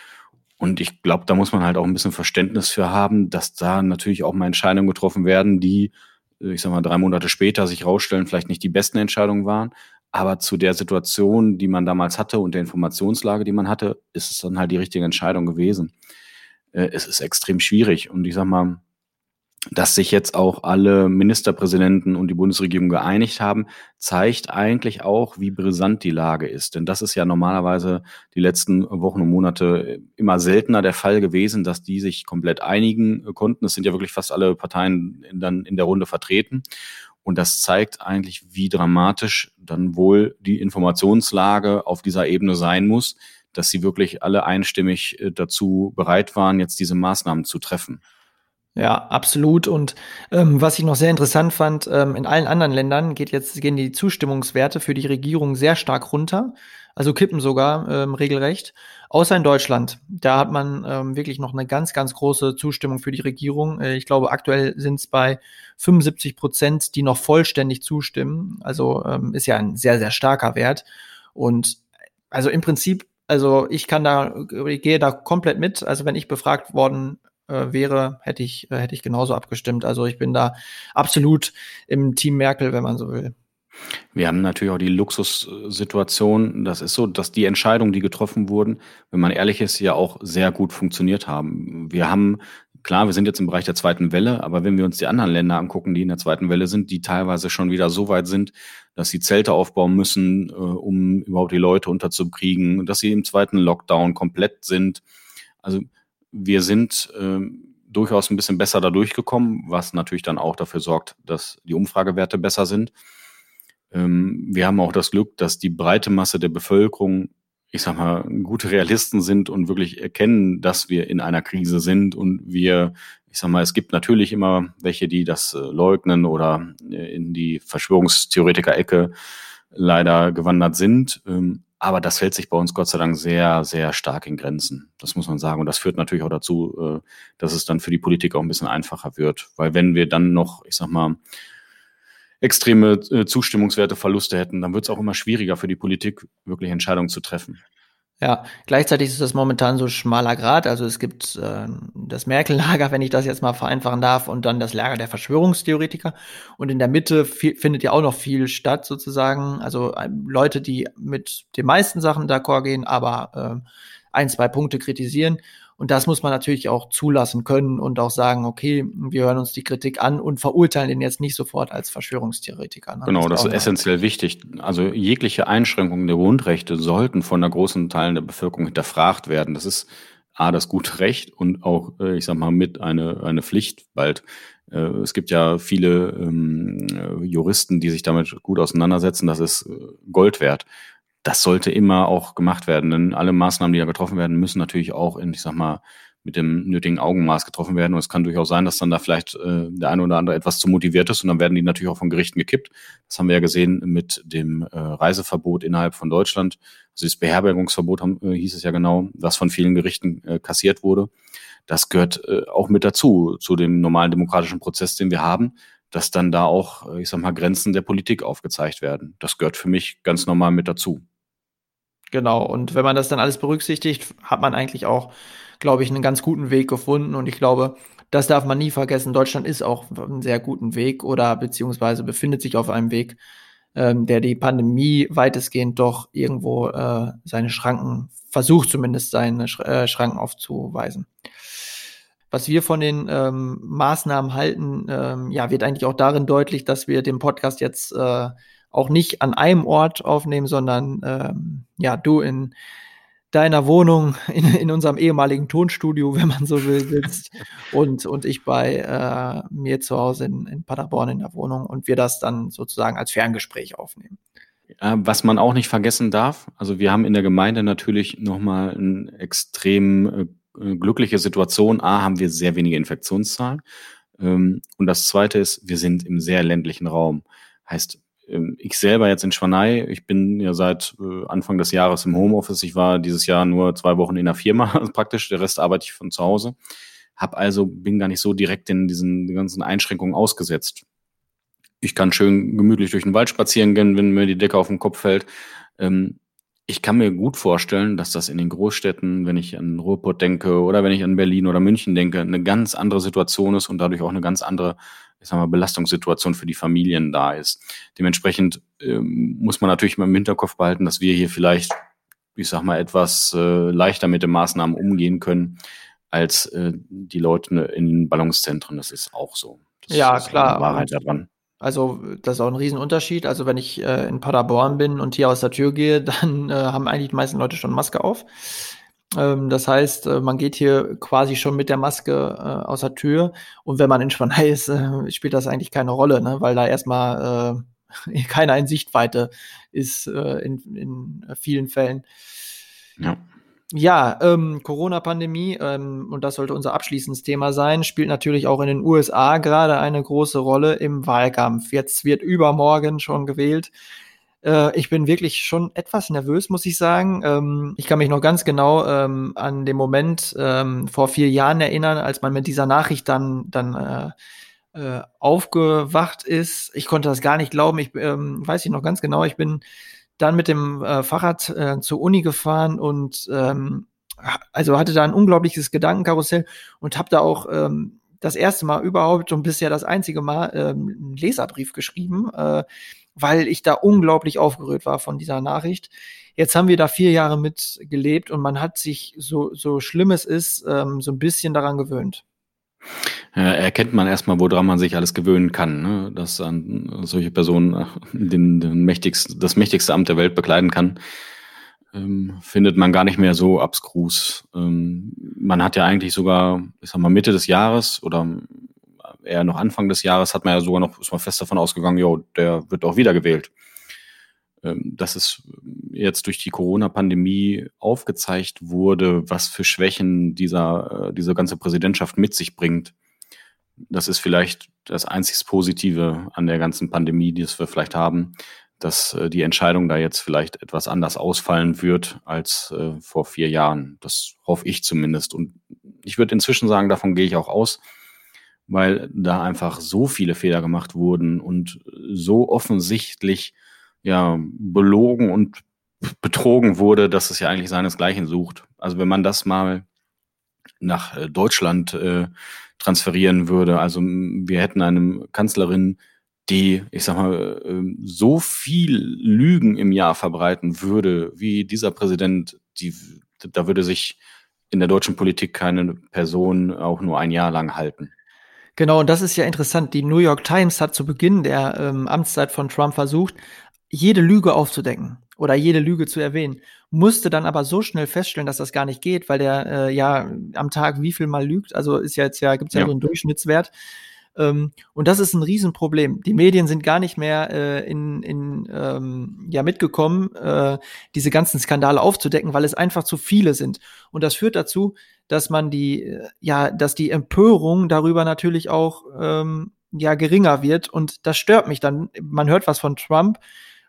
Und ich glaube, da muss man halt auch ein bisschen Verständnis für haben, dass da natürlich auch mal Entscheidungen getroffen werden, die, ich sag mal, drei Monate später sich rausstellen, vielleicht nicht die besten Entscheidungen waren. Aber zu der Situation, die man damals hatte und der Informationslage, die man hatte, ist es dann halt die richtige Entscheidung gewesen. Äh, es ist extrem schwierig. Und ich sag mal, dass sich jetzt auch alle Ministerpräsidenten und die Bundesregierung geeinigt haben, zeigt eigentlich auch, wie brisant die Lage ist. Denn das ist ja normalerweise die letzten Wochen und Monate immer seltener der Fall gewesen, dass die sich komplett einigen konnten. Es sind ja wirklich fast alle Parteien in, dann in der Runde vertreten. Und das zeigt eigentlich, wie dramatisch dann wohl die Informationslage auf dieser Ebene sein muss, dass sie wirklich alle einstimmig äh, dazu bereit waren, jetzt diese Maßnahmen zu treffen. Ja, absolut. Und ähm, was ich noch sehr interessant fand, ähm, in allen anderen Ländern geht jetzt, gehen die Zustimmungswerte für die Regierung sehr stark runter, also kippen sogar ähm, regelrecht. Außer in Deutschland. Da hat man ähm, wirklich noch eine ganz, ganz große Zustimmung für die Regierung. Äh, ich glaube, aktuell sind es bei 75 Prozent, die noch vollständig zustimmen. Also ähm, ist ja ein sehr, sehr starker Wert. Und also im Prinzip, also ich kann da, ich gehe da komplett mit. Also wenn ich befragt worden äh, wäre, hätte ich, äh, hätte ich genauso abgestimmt. Also ich bin da absolut im Team Merkel, wenn man so will. Wir haben natürlich auch die Luxussituation. Das ist so, dass die Entscheidungen, die getroffen wurden, wenn man ehrlich ist, ja auch sehr gut funktioniert haben. Wir haben, klar, wir sind jetzt im Bereich der zweiten Welle, aber wenn wir uns die anderen Länder angucken, die in der zweiten Welle sind, die teilweise schon wieder so weit sind, dass sie Zelte aufbauen müssen, äh, um überhaupt die Leute unterzukriegen, dass sie im zweiten Lockdown komplett sind. Also wir sind äh, durchaus ein bisschen besser da durchgekommen, was natürlich dann auch dafür sorgt, dass die Umfragewerte besser sind. Ähm, wir haben auch das Glück, dass die breite Masse der Bevölkerung, ich sag mal, gute Realisten sind und wirklich erkennen, dass wir in einer Krise sind und wir, ich sag mal, es gibt natürlich immer welche, die das äh, leugnen oder äh, in die Verschwörungstheoretiker-Ecke leider gewandert sind. Ähm, aber das hält sich bei uns Gott sei Dank sehr, sehr stark in Grenzen. Das muss man sagen. Und das führt natürlich auch dazu, äh, dass es dann für die Politik auch ein bisschen einfacher wird. Weil wenn wir dann noch, ich sag mal, extreme äh, Zustimmungswerte Verluste hätten, dann wird es auch immer schwieriger für die Politik, wirklich Entscheidungen zu treffen. Ja, gleichzeitig ist das momentan so schmaler Grad. Also es gibt äh, das Merkel-Lager, wenn ich das jetzt mal vereinfachen darf, und dann das Lager der Verschwörungstheoretiker. Und in der Mitte findet ja auch noch viel statt, sozusagen. Also äh, Leute, die mit den meisten Sachen d'accord gehen, aber äh, ein, zwei Punkte kritisieren. Und das muss man natürlich auch zulassen können und auch sagen, okay, wir hören uns die Kritik an und verurteilen den jetzt nicht sofort als Verschwörungstheoretiker. Ne? Genau, das, das ist essentiell wichtig. Also jegliche Einschränkungen der Grundrechte sollten von einer großen Teilen der Bevölkerung hinterfragt werden. Das ist A, das gute Recht und auch, äh, ich sag mal, mit eine, eine Pflicht bald. Äh, es gibt ja viele ähm, Juristen, die sich damit gut auseinandersetzen. Das ist äh, Gold wert das sollte immer auch gemacht werden, denn alle Maßnahmen, die da getroffen werden, müssen natürlich auch in, ich sag mal, mit dem nötigen Augenmaß getroffen werden. Und es kann durchaus sein, dass dann da vielleicht äh, der eine oder andere etwas zu motiviert ist und dann werden die natürlich auch von Gerichten gekippt. Das haben wir ja gesehen mit dem äh, Reiseverbot innerhalb von Deutschland. Also das Beherbergungsverbot haben, äh, hieß es ja genau, was von vielen Gerichten äh, kassiert wurde. Das gehört äh, auch mit dazu, zu dem normalen demokratischen Prozess, den wir haben, dass dann da auch, äh, ich sag mal, Grenzen der Politik aufgezeigt werden. Das gehört für mich ganz normal mit dazu. Genau, und wenn man das dann alles berücksichtigt, hat man eigentlich auch, glaube ich, einen ganz guten Weg gefunden. Und ich glaube, das darf man nie vergessen. Deutschland ist auch auf einem sehr guten Weg oder beziehungsweise befindet sich auf einem Weg, ähm, der die Pandemie weitestgehend doch irgendwo äh, seine Schranken, versucht zumindest seine Sch äh, Schranken aufzuweisen. Was wir von den ähm, Maßnahmen halten, ähm, ja, wird eigentlich auch darin deutlich, dass wir den Podcast jetzt äh, auch nicht an einem Ort aufnehmen, sondern ähm, ja, du in deiner Wohnung, in, in unserem ehemaligen Tonstudio, wenn man so will, sitzt und, und ich bei äh, mir zu Hause in, in Paderborn in der Wohnung und wir das dann sozusagen als Ferngespräch aufnehmen. Was man auch nicht vergessen darf, also wir haben in der Gemeinde natürlich nochmal eine extrem äh, glückliche Situation. A, haben wir sehr wenige Infektionszahlen. Ähm, und das zweite ist, wir sind im sehr ländlichen Raum. Heißt, ich selber jetzt in Schwanei, ich bin ja seit äh, Anfang des Jahres im Homeoffice. Ich war dieses Jahr nur zwei Wochen in der Firma, praktisch. Der Rest arbeite ich von zu Hause. Hab also, bin gar nicht so direkt in diesen ganzen Einschränkungen ausgesetzt. Ich kann schön gemütlich durch den Wald spazieren gehen, wenn mir die Decke auf den Kopf fällt. Ähm, Ich kann mir gut vorstellen, dass das in den Großstädten, wenn ich an Ruhrpott denke oder wenn ich an Berlin oder München denke, eine ganz andere Situation ist und dadurch auch eine ganz andere, ich sag mal, Belastungssituation für die Familien da ist. Dementsprechend ähm, muss man natürlich mal im Hinterkopf behalten, dass wir hier vielleicht, ich sag mal, etwas äh, leichter mit den Maßnahmen umgehen können als äh, die Leute in den Ballungszentren. Das ist auch so. Das ja, ist klar. Wahrheit daran. Also das ist auch ein Riesenunterschied. Also wenn ich äh, in Paderborn bin und hier aus der Tür gehe, dann äh, haben eigentlich die meisten Leute schon Maske auf. Ähm, das heißt, äh, man geht hier quasi schon mit der Maske äh, aus der Tür. Und wenn man in Schwanei ist, äh, spielt das eigentlich keine Rolle, ne? weil da erstmal keiner in Sichtweite ist in, in vielen Fällen. Ja. Ja, ähm, Corona-Pandemie, ähm, und das sollte unser abschließendes Thema sein, spielt natürlich auch in den USA gerade eine große Rolle im Wahlkampf. Jetzt wird übermorgen schon gewählt. Äh, ich bin wirklich schon etwas nervös, muss ich sagen. Ähm, ich kann mich noch ganz genau ähm, an den Moment ähm, vor vier Jahren erinnern, als man mit dieser Nachricht dann, dann äh, äh, aufgewacht ist. Ich konnte das gar nicht glauben. Ich weiß ich noch ganz genau, ich bin dann mit dem äh, Fahrrad äh, zur Uni gefahren und ähm, also hatte da ein unglaubliches Gedankenkarussell und habe da auch ähm, das erste Mal überhaupt und bisher das einzige Mal ähm, einen Leserbrief geschrieben, äh, weil ich da unglaublich aufgerührt war von dieser Nachricht. Jetzt haben wir da vier Jahre mit gelebt und man hat sich, so, so schlimm es ist, ähm, so ein bisschen daran gewöhnt erkennt man erstmal, woran man sich alles gewöhnen kann, ne? dass an solche Personen äh, den, den mächtigsten, das mächtigste Amt der Welt bekleiden kann, ähm, findet man gar nicht mehr so abskrus. Ähm, man hat ja eigentlich sogar, ich sag mal, Mitte des Jahres oder eher noch Anfang des Jahres hat man ja sogar noch, ist man fest davon ausgegangen, jo, der wird auch wiedergewählt. Ähm, dass es jetzt durch die Corona-Pandemie aufgezeigt wurde, was für Schwächen dieser, äh, diese ganze Präsidentschaft mit sich bringt das ist vielleicht das einzig Positive an der ganzen Pandemie, die wir vielleicht haben, dass äh, die Entscheidung da jetzt vielleicht etwas anders ausfallen wird als äh, vor vier Jahren. Das hoffe ich zumindest. Und ich würde inzwischen sagen, davon gehe ich auch aus, weil da einfach so viele Fehler gemacht wurden und so offensichtlich ja belogen und betrogen wurde, dass es ja eigentlich seinesgleichen sucht. Also wenn man das mal nach äh, Deutschland äh, transferieren würde. Also wir hätten eine Kanzlerin, die, ich sag mal, ähm, so viel Lügen im Jahr verbreiten würde, wie dieser Präsident, die, da würde sich in der deutschen Politik keine Person auch nur ein Jahr lang halten. Genau, und das ist ja interessant. Die New York Times hat zu Beginn der ähm, Amtszeit von Trump versucht, jede Lüge aufzudecken oder jede Lüge zu erwähnen, musste dann aber so schnell feststellen, dass das gar nicht geht, weil der äh, ja am Tag wie viel mal lügt. Also ist ja jetzt ja, gibt's ja, ja. so einen Durchschnittswert. Ähm, und das ist ein Riesenproblem. Die Medien sind gar nicht mehr äh, in, in ähm, ja mitgekommen, äh, diese ganzen Skandale aufzudecken, weil es einfach zu viele sind. Und das führt dazu, dass man die, äh, ja, dass die Empörung darüber natürlich auch ähm, ja geringer wird. Und das stört mich dann. Man hört was von Trump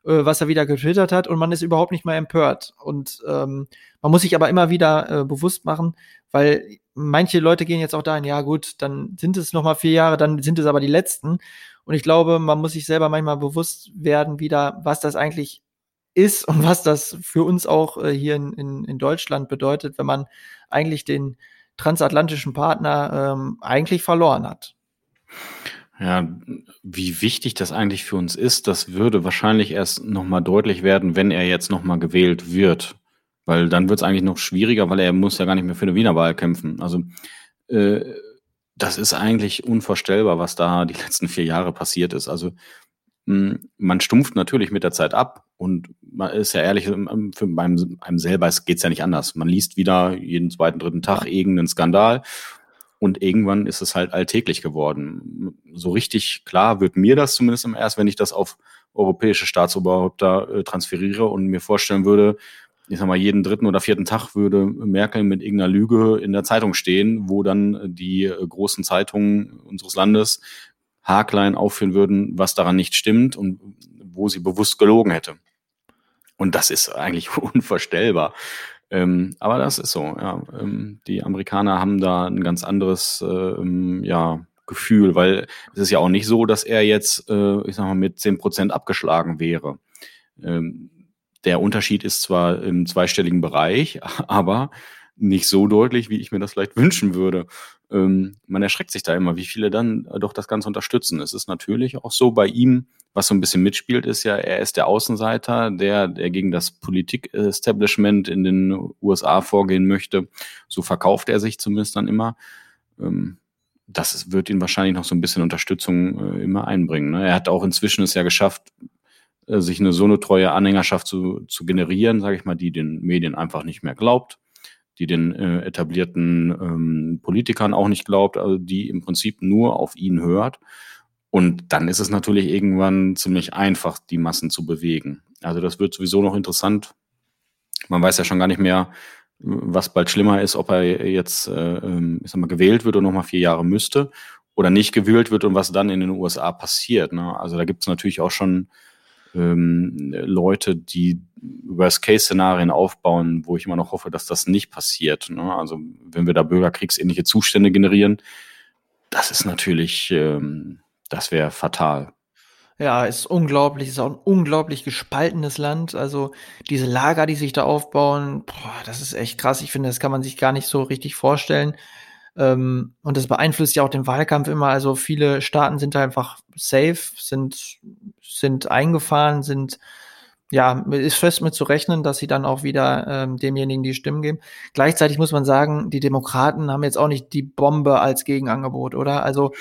äh, was er wieder getwittert hat und man ist überhaupt nicht mehr empört. Und ähm, man muss sich aber immer wieder äh, bewusst machen, weil manche Leute gehen jetzt auch dahin, ja gut, dann sind es noch mal vier Jahre, dann sind es aber die letzten. Und ich glaube, man muss sich selber manchmal bewusst werden, wieder, was das eigentlich ist und was das für uns auch äh, hier in, in, in Deutschland bedeutet, wenn man eigentlich den transatlantischen Partner ähm, eigentlich verloren hat. Ja, wie wichtig das eigentlich für uns ist, das würde wahrscheinlich erst nochmal deutlich werden, wenn er jetzt nochmal gewählt wird. Weil dann wird es eigentlich noch schwieriger, weil er muss ja gar nicht mehr für eine Wiener Wahl kämpfen. Also äh, das ist eigentlich unvorstellbar, was da die letzten vier Jahre passiert ist. Also mh, hm, man stumpft natürlich mit der Zeit ab und man ist ja ehrlich, ähm, für einem, einem selber geht's ja nicht anders. Man liest wieder jeden zweiten, dritten Tag irgendeinen Skandal und irgendwann ist es halt alltäglich geworden. So richtig klar wird mir das zumindest erst, wenn ich das auf europäische Staatsoberhäupter äh, transferiere und mir vorstellen würde, ich sag mal, jeden dritten oder vierten Tag würde Merkel mit irgendeiner Lüge in der Zeitung stehen, wo dann die äh, großen Zeitungen unseres Landes haarklein aufführen würden, was daran nicht stimmt und wo sie bewusst gelogen hätte. Und das ist eigentlich unvorstellbar. Ähm, aber das ist so, ja. Ähm, die Amerikaner haben da ein ganz anderes ähm, ja, Gefühl, weil es ist ja auch nicht so, dass er jetzt, äh, ich sag mal, mit zehn Prozent abgeschlagen wäre. Ähm, der Unterschied ist zwar im zweistelligen Bereich, aber nicht so deutlich, wie ich mir das vielleicht wünschen würde. Ähm, man erschreckt sich da immer, wie viele dann doch das Ganze unterstützen. Es ist natürlich auch so bei ihm, was so ein bisschen mitspielt, ist ja, er ist der Außenseiter, der, der gegen das Politik-Establishment in den USA vorgehen möchte. So verkauft er sich zumindest dann immer. Ähm, das wird ihn wahrscheinlich noch so ein bisschen Unterstützung äh, immer einbringen. Ne? Er hat auch inzwischen es ja geschafft, äh, sich eine so eine treue Anhängerschaft zu, zu generieren, sage ich mal, die den Medien einfach nicht mehr glaubt, die den äh, etablierten ähm, Politikern auch nicht glaubt, also die im Prinzip nur auf ihn hört. Und dann ist es natürlich irgendwann ziemlich einfach, die Massen zu bewegen. Also das wird sowieso noch interessant. Man weiß ja schon gar nicht mehr, was bald schlimmer ist, ob er jetzt, äh, ähm, ich sag mal, gewählt wird und nochmal vier Jahre müsste oder nicht gewählt wird und was dann in den USA passiert. Ne? Also da gibt es natürlich auch schon ähm, Leute, die Worst-Case-Szenarien aufbauen, wo ich immer noch hoffe, dass das nicht passiert. Ne? Also wenn wir da bürgerkriegsähnliche Zustände generieren, das ist natürlich, ähm, das wäre fatal. Ja, ist unglaublich, ist auch ein unglaublich gespaltenes Land. Also diese Lager, die sich da aufbauen, boah, das ist echt krass. Ich finde, das kann man sich gar nicht so richtig vorstellen. Ähm, und das beeinflusst ja auch den Wahlkampf immer. Also viele Staaten sind da einfach safe, sind, sind eingefahren, sind ja, ist fest mit zu rechnen, dass sie dann auch wieder ähm, demjenigen die Stimmen geben. Gleichzeitig muss man sagen, die Demokraten haben jetzt auch nicht die Bombe als Gegenangebot, oder? Also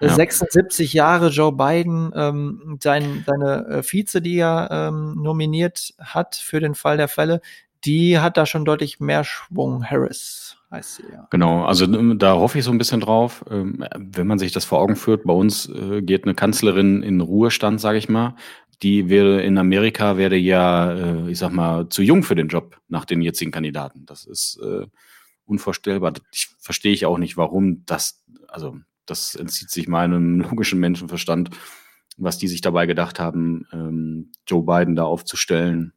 ja. 76 Jahre Joe Biden, ähm, sein, seine äh, Vize, die er ähm, nominiert hat für den Fall der Fälle, die hat da schon deutlich mehr Schwung. Harris heißt sie, ja. Genau, also ähm, da hoffe ich so ein bisschen drauf. Ähm, wenn man sich das vor Augen führt, bei uns äh, geht eine Kanzlerin in Ruhestand, sage ich mal die wäre in Amerika wäre ja, äh, ich sag mal, zu jung für den Job nach den jetzigen Kandidaten. Das ist äh, unvorstellbar. Ich verstehe ich auch nicht, warum das, also das entzieht sich meinem logischen Menschenverstand, was die sich dabei gedacht haben, ähm, Joe Biden da aufzustellen.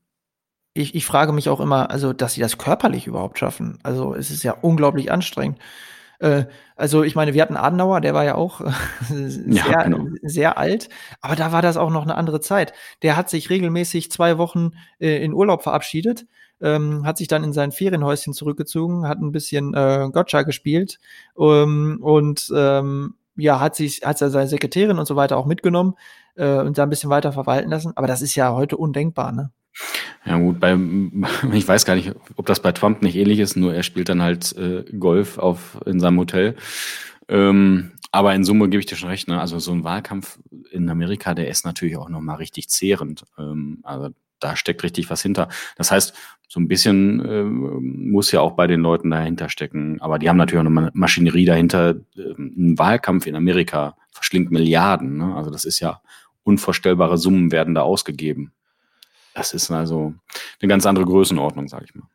Ich, ich frage mich auch immer, also, dass sie das körperlich überhaupt schaffen. Also, es ist ja unglaublich anstrengend. Äh, also ich meine, wir hatten Adenauer, der war ja auch äh, sehr, ja, genau. sehr alt, aber da war das auch noch eine andere Zeit. Der hat sich regelmäßig zwei Wochen äh, in Urlaub verabschiedet, ähm, hat sich dann in sein Ferienhäuschen zurückgezogen, hat ein bisschen äh, Gotcha gespielt ähm, und ähm, ja, hat sich, hat seine Sekretärin und so weiter auch mitgenommen äh, und da ein bisschen weiter verwalten lassen. Aber das ist ja heute undenkbar, ne? Ja gut, beim, ich weiß gar nicht, ob das bei Trump nicht ähnlich ist, nur er spielt dann halt äh, Golf auf in seinem Hotel. Ähm, aber in Summe gebe ich dir schon recht, ne? Also so ein Wahlkampf in Amerika, der ist natürlich auch nochmal richtig zehrend. Ähm, also da steckt richtig was hinter. Das heißt, so ein bisschen äh, muss ja auch bei den Leuten dahinter stecken. Aber die haben natürlich auch eine Maschinerie dahinter. Ähm, ein Wahlkampf in Amerika verschlingt Milliarden. Ne? Also das ist ja unvorstellbare Summen werden da ausgegeben. Das ist also eine ganz andere Größenordnung, sage ich mal.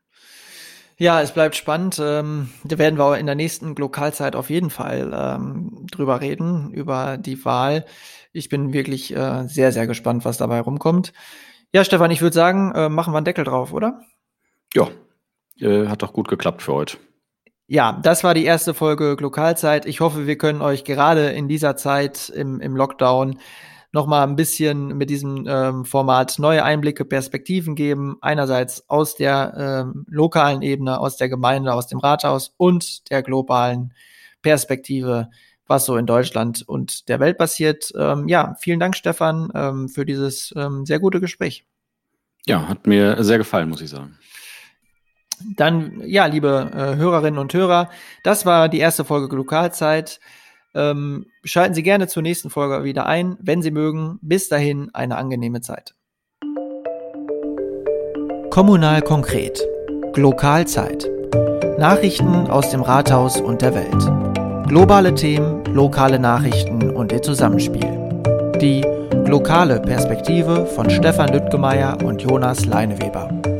Ja, es bleibt spannend. Ähm, da werden wir in der nächsten Lokalzeit auf jeden Fall ähm, drüber reden, über die Wahl. Ich bin wirklich äh, sehr, sehr gespannt, was dabei rumkommt. Ja, Stefan, ich würde sagen, äh, machen wir einen Deckel drauf, oder? Ja, äh, hat doch gut geklappt für heute. Ja, das war die erste Folge Lokalzeit. Ich hoffe, wir können euch gerade in dieser Zeit im, im Lockdown noch mal ein bisschen mit diesem ähm, Format neue Einblicke, Perspektiven geben. Einerseits aus der ähm, lokalen Ebene, aus der Gemeinde, aus dem Rathaus und der globalen Perspektive, was so in Deutschland und der Welt passiert. Ähm, ja, vielen Dank, Stefan, ähm, für dieses ähm, sehr gute Gespräch. Ja, hat mir sehr gefallen, muss ich sagen. Dann, ja, liebe äh, Hörerinnen und Hörer, das war die erste Folge Lokalzeit. Ähm, schalten Sie gerne zur nächsten Folge wieder ein, wenn Sie mögen. Bis dahin eine angenehme Zeit. Kommunal konkret. Lokalzeit. Nachrichten aus dem Rathaus und der Welt. Globale Themen, lokale Nachrichten und ihr Zusammenspiel. Die lokale Perspektive von Stefan Lüttgemeier und Jonas Leineweber.